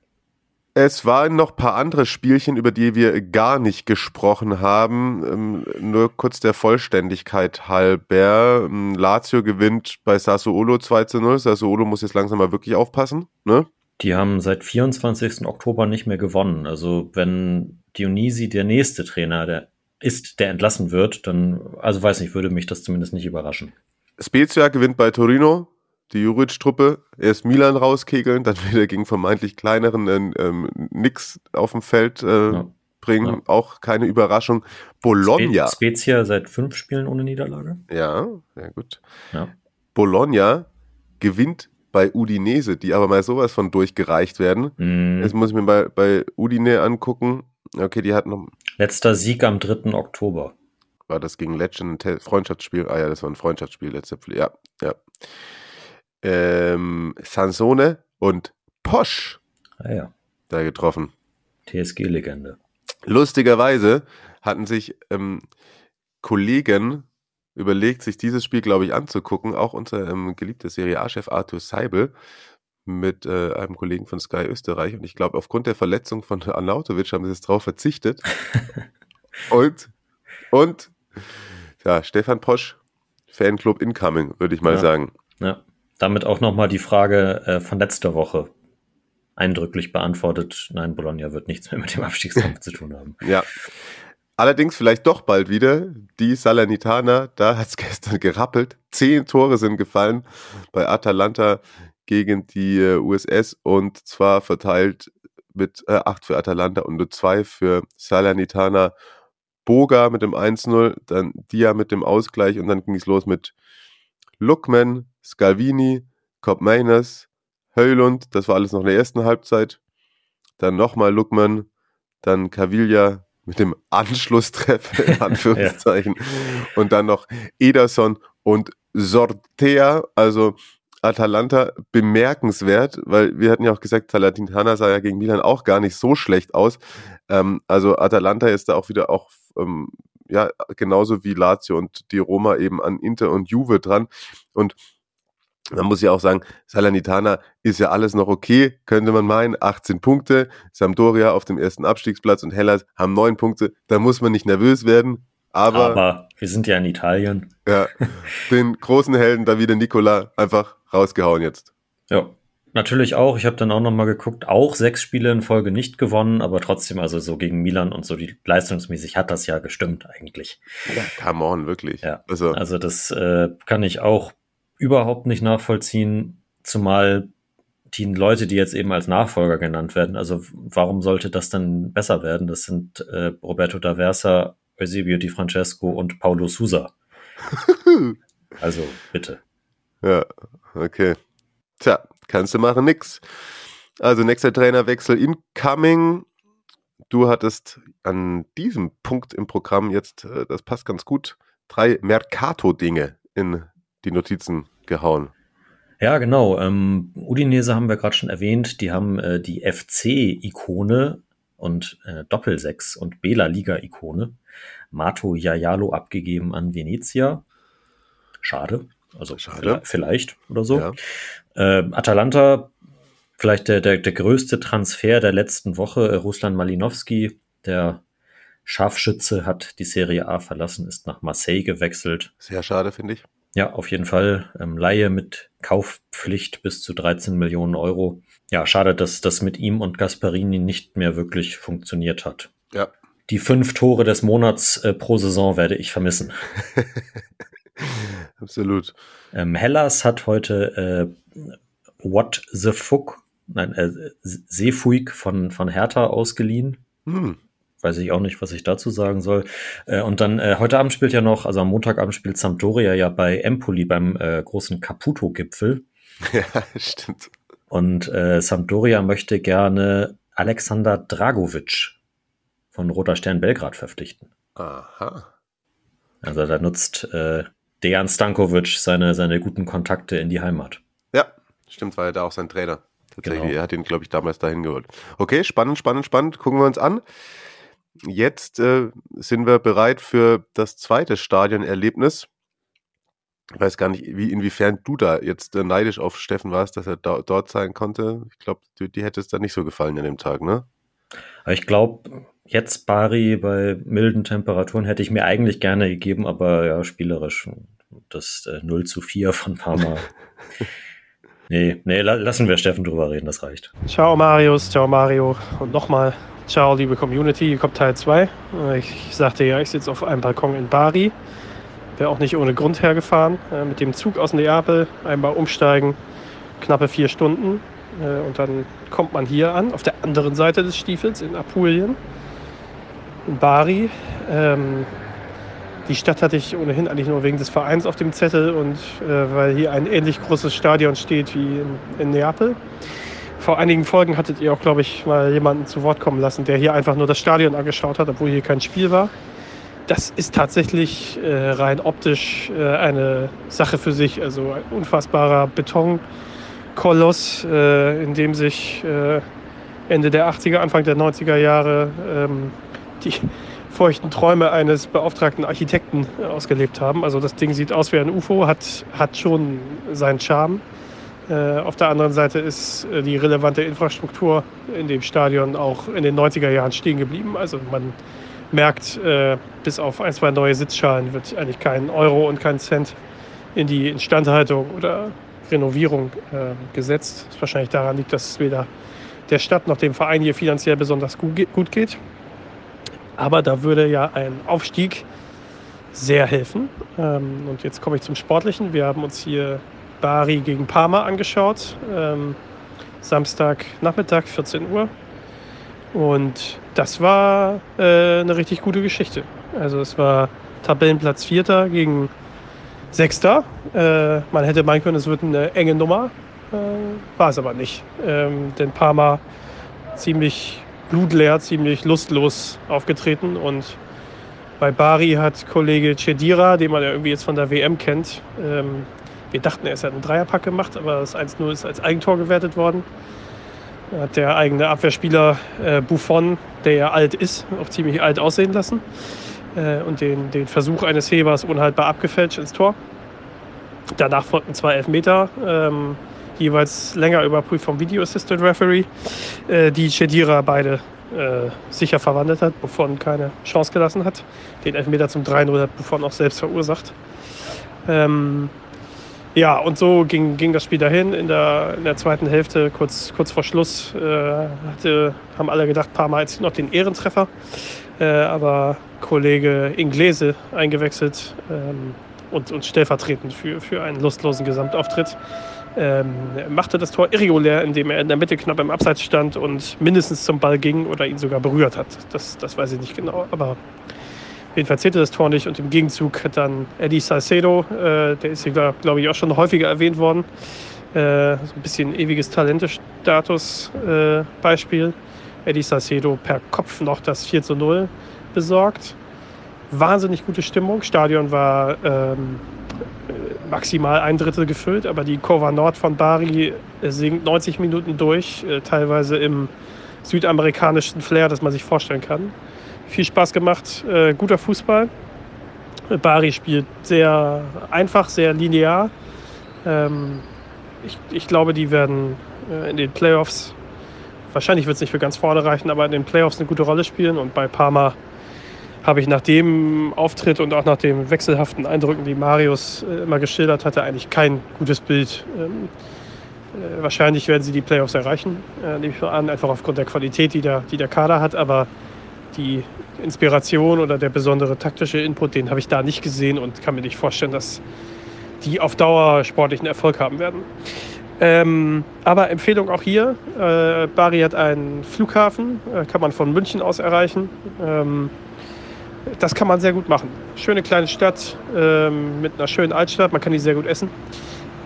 Es waren noch ein paar andere Spielchen, über die wir gar nicht gesprochen haben. Ähm, nur kurz der Vollständigkeit halber. Ähm, Lazio gewinnt bei Sassuolo 2 zu 0. Sassuolo muss jetzt langsam mal wirklich aufpassen. Ne? Die haben seit 24. Oktober nicht mehr gewonnen. Also wenn Dionisi der nächste Trainer der ist, der entlassen wird, dann, also weiß nicht, würde mich das zumindest nicht überraschen. Spezia gewinnt bei Torino die Juric-Truppe erst Milan rauskegeln, dann wieder gegen vermeintlich kleineren äh, ähm, nix auf dem Feld äh, ja. bringen. Ja. Auch keine Überraschung. Bologna. Spe Spezia seit fünf Spielen ohne Niederlage. Ja, sehr gut. Ja. Bologna gewinnt bei Udinese, die aber mal sowas von durchgereicht werden. Mm. Jetzt muss ich mir bei, bei Udine angucken. Okay, die hatten noch. Letzter Sieg am 3. Oktober. War das gegen Legend ein Freundschaftsspiel? Ah ja, das war ein Freundschaftsspiel letzter Ja, ja ähm, Sansone und Posch ah, ja. da getroffen. TSG-Legende. Lustigerweise hatten sich ähm, Kollegen überlegt, sich dieses Spiel, glaube ich, anzugucken. Auch unser ähm, geliebter Serie A-Chef Arthur Seibel mit äh, einem Kollegen von Sky Österreich. Und ich glaube, aufgrund der Verletzung von Arnautovic haben sie jetzt drauf verzichtet. und, und, ja, Stefan Posch, Fanclub Incoming, würde ich mal ja. sagen. Ja damit auch nochmal die Frage äh, von letzter Woche eindrücklich beantwortet. Nein, Bologna wird nichts mehr mit dem Abstiegskampf zu tun haben. Ja. Allerdings vielleicht doch bald wieder. Die Salernitana, da hat es gestern gerappelt. Zehn Tore sind gefallen bei Atalanta gegen die äh, USS und zwar verteilt mit äh, 8 für Atalanta und nur 2 für Salernitana. Boga mit dem 1-0, dann Dia mit dem Ausgleich und dann ging es los mit Lukman, Scalvini, Cobb Mainers, Höylund, das war alles noch in der ersten Halbzeit. Dann nochmal Lukman, dann Cavilla mit dem Anschlusstreffer, in Anführungszeichen. ja. Und dann noch Ederson und Sortea, also Atalanta bemerkenswert, weil wir hatten ja auch gesagt, Salernitana sah ja gegen Milan auch gar nicht so schlecht aus. Ähm, also Atalanta ist da auch wieder auch ähm, ja genauso wie Lazio und die Roma eben an Inter und Juve dran und man muss ja auch sagen, Salernitana ist ja alles noch okay, könnte man meinen. 18 Punkte, Sampdoria auf dem ersten Abstiegsplatz und Hellas haben 9 Punkte. Da muss man nicht nervös werden. Aber, aber wir sind ja in Italien. Ja, den großen Helden Davide Nicola einfach rausgehauen jetzt. Ja, natürlich auch. Ich habe dann auch nochmal geguckt, auch sechs Spiele in Folge nicht gewonnen, aber trotzdem, also so gegen Milan und so die leistungsmäßig hat das ja gestimmt eigentlich. Ja, come on, wirklich. Ja, also, also das äh, kann ich auch überhaupt nicht nachvollziehen, zumal die Leute, die jetzt eben als Nachfolger genannt werden, also warum sollte das dann besser werden? Das sind äh, Roberto D'Aversa, Eusebio Di Francesco und Paulo Sousa. also bitte. Ja, okay. Tja, kannst du machen, nix. Also nächster Trainerwechsel incoming. Du hattest an diesem Punkt im Programm jetzt, äh, das passt ganz gut, drei Mercato-Dinge in die Notizen gehauen. Ja, genau. Ähm, Udinese haben wir gerade schon erwähnt. Die haben äh, die FC-Ikone und äh, Doppelsechs und Bela-Liga-Ikone Mato Jajalo abgegeben an Venezia. Schade. Also Schade. vielleicht oder so. Ja. Äh, Atalanta, vielleicht der, der, der größte Transfer der letzten Woche. Äh, Ruslan Malinowski, der Scharfschütze, hat die Serie A verlassen, ist nach Marseille gewechselt. Sehr schade, finde ich. Ja, auf jeden Fall. Ähm, Laie mit Kaufpflicht bis zu 13 Millionen Euro. Ja, schade, dass das mit ihm und Gasparini nicht mehr wirklich funktioniert hat. Ja. Die fünf Tore des Monats äh, pro Saison werde ich vermissen. Absolut. Ähm, Hellas hat heute äh, What the Fuck, nein, äh, Seefuig von, von Hertha ausgeliehen. Hm. Weiß ich auch nicht, was ich dazu sagen soll. Äh, und dann äh, heute Abend spielt ja noch, also am Montagabend spielt Sampdoria ja bei Empoli beim äh, großen Caputo-Gipfel. Ja, stimmt. Und äh, Sampdoria möchte gerne Alexander Dragovic von Roter Stern Belgrad verpflichten. Aha. Also da nutzt äh, Dejan Stankovic seine, seine guten Kontakte in die Heimat. Ja, stimmt, war ja da auch sein Trainer. Tatsächlich, genau. er hat ihn, glaube ich, damals dahin geholt. Okay, spannend, spannend, spannend. Gucken wir uns an. Jetzt äh, sind wir bereit für das zweite Stadionerlebnis. Ich weiß gar nicht, wie, inwiefern du da jetzt äh, neidisch auf Steffen warst, dass er da, dort sein konnte. Ich glaube, dir, dir hätte es da nicht so gefallen an dem Tag, ne? Ich glaube, jetzt Bari bei milden Temperaturen hätte ich mir eigentlich gerne gegeben, aber ja, spielerisch. Das äh, 0 zu 4 von Parma. nee, nee, lassen wir Steffen drüber reden, das reicht. Ciao Marius, ciao Mario und nochmal Ciao, liebe Community, hier kommt Teil 2. Ich sagte ja, ich sitze auf einem Balkon in Bari. Wäre auch nicht ohne Grund hergefahren. Äh, mit dem Zug aus Neapel einmal umsteigen, knappe vier Stunden. Äh, und dann kommt man hier an, auf der anderen Seite des Stiefels in Apulien, in Bari. Ähm, die Stadt hatte ich ohnehin eigentlich nur wegen des Vereins auf dem Zettel und äh, weil hier ein ähnlich großes Stadion steht wie in, in Neapel. Vor einigen Folgen hattet ihr auch, glaube ich, mal jemanden zu Wort kommen lassen, der hier einfach nur das Stadion angeschaut hat, obwohl hier kein Spiel war. Das ist tatsächlich äh, rein optisch äh, eine Sache für sich. Also ein unfassbarer Betonkoloss, äh, in dem sich äh, Ende der 80er, Anfang der 90er Jahre ähm, die feuchten Träume eines beauftragten Architekten ausgelebt haben. Also das Ding sieht aus wie ein UFO, hat, hat schon seinen Charme. Äh, auf der anderen Seite ist äh, die relevante Infrastruktur in dem Stadion auch in den 90er Jahren stehen geblieben. Also man merkt, äh, bis auf ein, zwei neue Sitzschalen wird eigentlich kein Euro und kein Cent in die Instandhaltung oder Renovierung gesetzt. Was wahrscheinlich daran liegt, dass es weder der Stadt noch dem Verein hier finanziell besonders gut geht. Aber da würde ja ein Aufstieg sehr helfen. Ähm, und jetzt komme ich zum Sportlichen. Wir haben uns hier Bari gegen Parma angeschaut. Ähm, Samstag Nachmittag, 14 Uhr. Und das war äh, eine richtig gute Geschichte. Also es war Tabellenplatz Vierter gegen Sechster. Äh, man hätte meinen können, es wird eine enge Nummer. Äh, war es aber nicht. Ähm, denn Parma ziemlich blutleer, ziemlich lustlos aufgetreten. Und bei Bari hat Kollege Chedira, den man ja irgendwie jetzt von der WM kennt, ähm, wir dachten, er ist einen Dreierpack gemacht, aber das 1-0 ist als Eigentor gewertet worden. Da hat der eigene Abwehrspieler äh, Buffon, der ja alt ist, auch ziemlich alt aussehen lassen. Äh, und den, den Versuch eines Hebers unhaltbar abgefälscht ins Tor. Danach folgten zwei Elfmeter, ähm, jeweils länger überprüft vom Video Assistant Referee, äh, die Chedira beide äh, sicher verwandelt hat, Buffon keine Chance gelassen hat. Den Elfmeter zum 3-0 hat Buffon auch selbst verursacht. Ähm, ja, und so ging, ging das Spiel dahin. In der, in der zweiten Hälfte, kurz, kurz vor Schluss, äh, hatte, haben alle gedacht, Parma jetzt noch den Ehrentreffer. Äh, aber Kollege Inglese eingewechselt ähm, und, und stellvertretend für, für einen lustlosen Gesamtauftritt. Ähm, machte das Tor irregulär, indem er in der Mitte knapp im Abseits stand und mindestens zum Ball ging oder ihn sogar berührt hat. Das, das weiß ich nicht genau, aber Jedenfalls zählte das Tor nicht und im Gegenzug hat dann Eddie Salcedo, äh, der ist hier, glaube ich, auch schon häufiger erwähnt worden, äh, so ein bisschen ewiges Talente-Status-Beispiel. Äh, Eddie Salcedo per Kopf noch das 4 zu 0 besorgt. Wahnsinnig gute Stimmung. Stadion war ähm, maximal ein Drittel gefüllt, aber die Kurva Nord von Bari äh, singt 90 Minuten durch, äh, teilweise im südamerikanischen Flair, das man sich vorstellen kann viel Spaß gemacht. Äh, guter Fußball. Bari spielt sehr einfach, sehr linear. Ähm, ich, ich, glaube, die werden äh, in den Playoffs, wahrscheinlich wird es nicht für ganz vorne reichen, aber in den Playoffs eine gute Rolle spielen. Und bei Parma habe ich nach dem Auftritt und auch nach den wechselhaften Eindrücken, die Marius äh, immer geschildert hatte, eigentlich kein gutes Bild. Ähm, äh, wahrscheinlich werden sie die Playoffs erreichen, äh, nehme ich mal an, einfach aufgrund der Qualität, die der, die der Kader hat. Aber die Inspiration oder der besondere taktische Input, den habe ich da nicht gesehen und kann mir nicht vorstellen, dass die auf Dauer sportlichen Erfolg haben werden. Ähm, aber Empfehlung auch hier, äh, Bari hat einen Flughafen, äh, kann man von München aus erreichen. Ähm, das kann man sehr gut machen. Schöne kleine Stadt ähm, mit einer schönen Altstadt, man kann die sehr gut essen.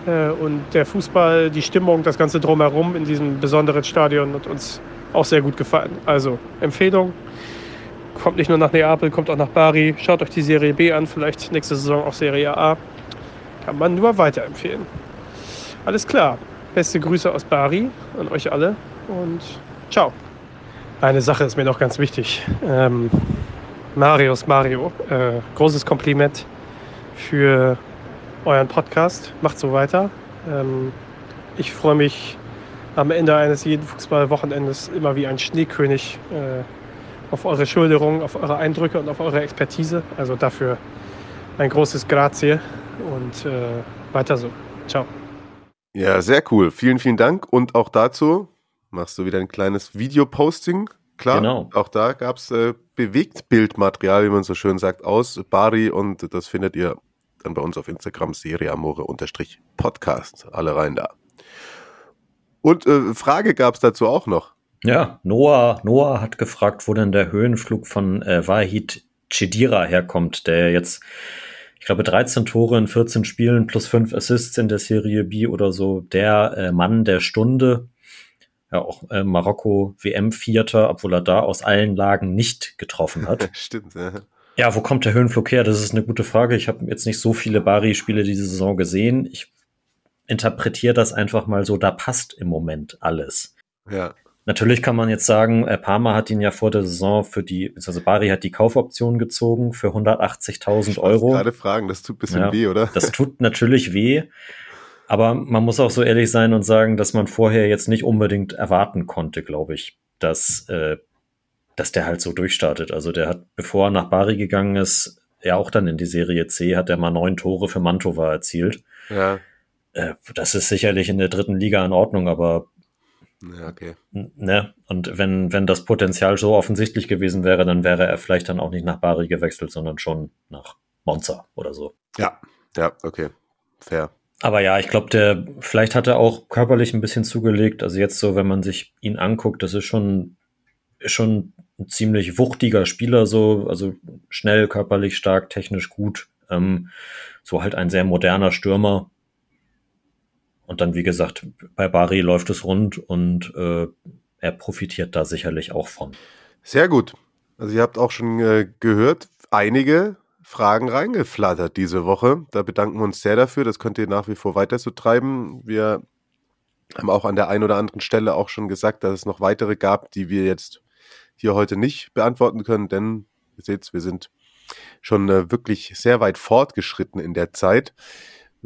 Äh, und der Fußball, die Stimmung, das Ganze drumherum in diesem besonderen Stadion hat uns auch sehr gut gefallen. Also Empfehlung, kommt nicht nur nach Neapel, kommt auch nach Bari. Schaut euch die Serie B an, vielleicht nächste Saison auch Serie A. Kann man nur weiterempfehlen. Alles klar. Beste Grüße aus Bari an euch alle und ciao. Eine Sache ist mir noch ganz wichtig. Ähm, Marius Mario, äh, großes Kompliment für euren Podcast. Macht so weiter. Ähm, ich freue mich am Ende eines jeden Fußballwochenendes immer wie ein Schneekönig äh, auf eure Schulterung, auf eure Eindrücke und auf eure Expertise. Also dafür ein großes Grazie und äh, weiter so. Ciao. Ja, sehr cool. Vielen, vielen Dank. Und auch dazu machst du wieder ein kleines Videoposting. Klar, genau. auch da gab es äh, Bewegtbildmaterial, wie man so schön sagt, aus Bari und das findet ihr dann bei uns auf Instagram, seriamore-podcast. Alle rein da. Und äh, Frage gab es dazu auch noch. Ja, Noah, Noah hat gefragt, wo denn der Höhenflug von äh, Wahid Chedira herkommt, der jetzt, ich glaube, 13 Tore in 14 Spielen plus 5 Assists in der Serie B oder so, der äh, Mann der Stunde. Ja, auch äh, Marokko WM-Vierter, obwohl er da aus allen Lagen nicht getroffen hat. Stimmt, ja. Ja, wo kommt der Höhenflug her? Das ist eine gute Frage. Ich habe jetzt nicht so viele Bari-Spiele diese Saison gesehen. Ich interpretiere das einfach mal so, da passt im Moment alles. Ja. Natürlich kann man jetzt sagen, Parma hat ihn ja vor der Saison für die, also Bari hat die Kaufoption gezogen für 180.000 Euro. Ich gerade fragen, das tut ein bisschen ja, weh, oder? Das tut natürlich weh. Aber man muss auch so ehrlich sein und sagen, dass man vorher jetzt nicht unbedingt erwarten konnte, glaube ich, dass, äh, dass der halt so durchstartet. Also der hat, bevor er nach Bari gegangen ist, ja auch dann in die Serie C, hat er mal neun Tore für Mantova erzielt. Ja. Äh, das ist sicherlich in der dritten Liga in Ordnung, aber ja, okay. Ne? Und wenn, wenn das Potenzial so offensichtlich gewesen wäre, dann wäre er vielleicht dann auch nicht nach Bari gewechselt, sondern schon nach Monza oder so. Ja, ja, okay. Fair. Aber ja, ich glaube, der, vielleicht hat er auch körperlich ein bisschen zugelegt. Also jetzt so, wenn man sich ihn anguckt, das ist schon schon ein ziemlich wuchtiger Spieler, so, also schnell, körperlich stark, technisch gut. Ähm, so halt ein sehr moderner Stürmer. Und dann, wie gesagt, bei Bari läuft es rund und äh, er profitiert da sicherlich auch von. Sehr gut. Also ihr habt auch schon äh, gehört, einige Fragen reingeflattert diese Woche. Da bedanken wir uns sehr dafür. Das könnt ihr nach wie vor weiter so treiben. Wir haben auch an der einen oder anderen Stelle auch schon gesagt, dass es noch weitere gab, die wir jetzt hier heute nicht beantworten können, denn ihr seht, wir sind schon äh, wirklich sehr weit fortgeschritten in der Zeit.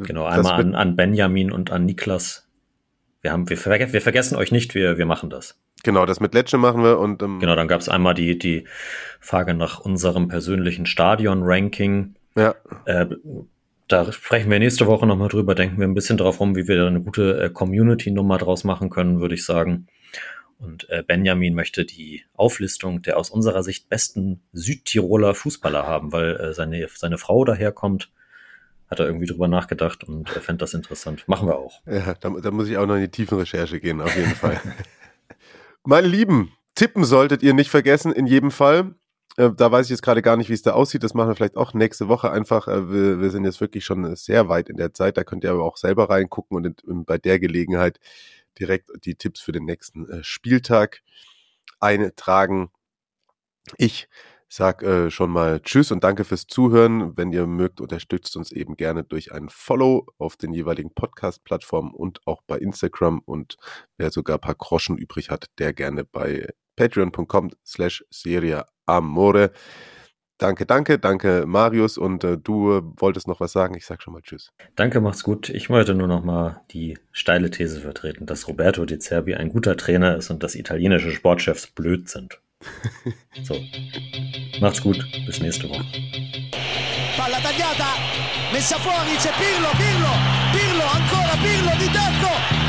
Genau, einmal an, an Benjamin und an Niklas. Wir, haben, wir, ver wir vergessen euch nicht, wir, wir machen das. Genau, das mit Lecce machen wir und ähm, genau, dann gab es einmal die die Frage nach unserem persönlichen Stadion-Ranking. Ja. Äh, da sprechen wir nächste Woche nochmal drüber, denken wir ein bisschen drauf rum, wie wir da eine gute äh, Community-Nummer draus machen können, würde ich sagen. Und äh, Benjamin möchte die Auflistung der aus unserer Sicht besten Südtiroler Fußballer haben, weil äh, seine, seine Frau daherkommt. Hat er irgendwie drüber nachgedacht und er fände das interessant. Machen wir auch. Ja, da, da muss ich auch noch in die tiefen Recherche gehen, auf jeden Fall. Meine Lieben, tippen solltet ihr nicht vergessen, in jedem Fall. Äh, da weiß ich jetzt gerade gar nicht, wie es da aussieht. Das machen wir vielleicht auch nächste Woche einfach. Äh, wir, wir, sind jetzt wirklich schon sehr weit in der Zeit. Da könnt ihr aber auch selber reingucken und, bei der Gelegenheit direkt die Tipps für den nächsten äh, Spieltag eintragen. Ich sag äh, schon mal Tschüss und danke fürs Zuhören. Wenn ihr mögt, unterstützt uns eben gerne durch ein Follow auf den jeweiligen Podcast-Plattformen und auch bei Instagram. Und wer sogar ein paar Groschen übrig hat, der gerne bei patreon.com slash Serie Amore. Danke, danke, danke Marius und äh, du wolltest noch was sagen. Ich sag schon mal Tschüss. Danke, macht's gut. Ich wollte nur noch mal die steile These vertreten, dass Roberto Di Cerbi ein guter Trainer ist und dass italienische Sportchefs blöd sind. So. Macht's gut. Bis nächste Woche. Palla tagliata, messa fuori, c'è Pirlo, Pirlo, Pirlo, ancora Pirlo di tacco,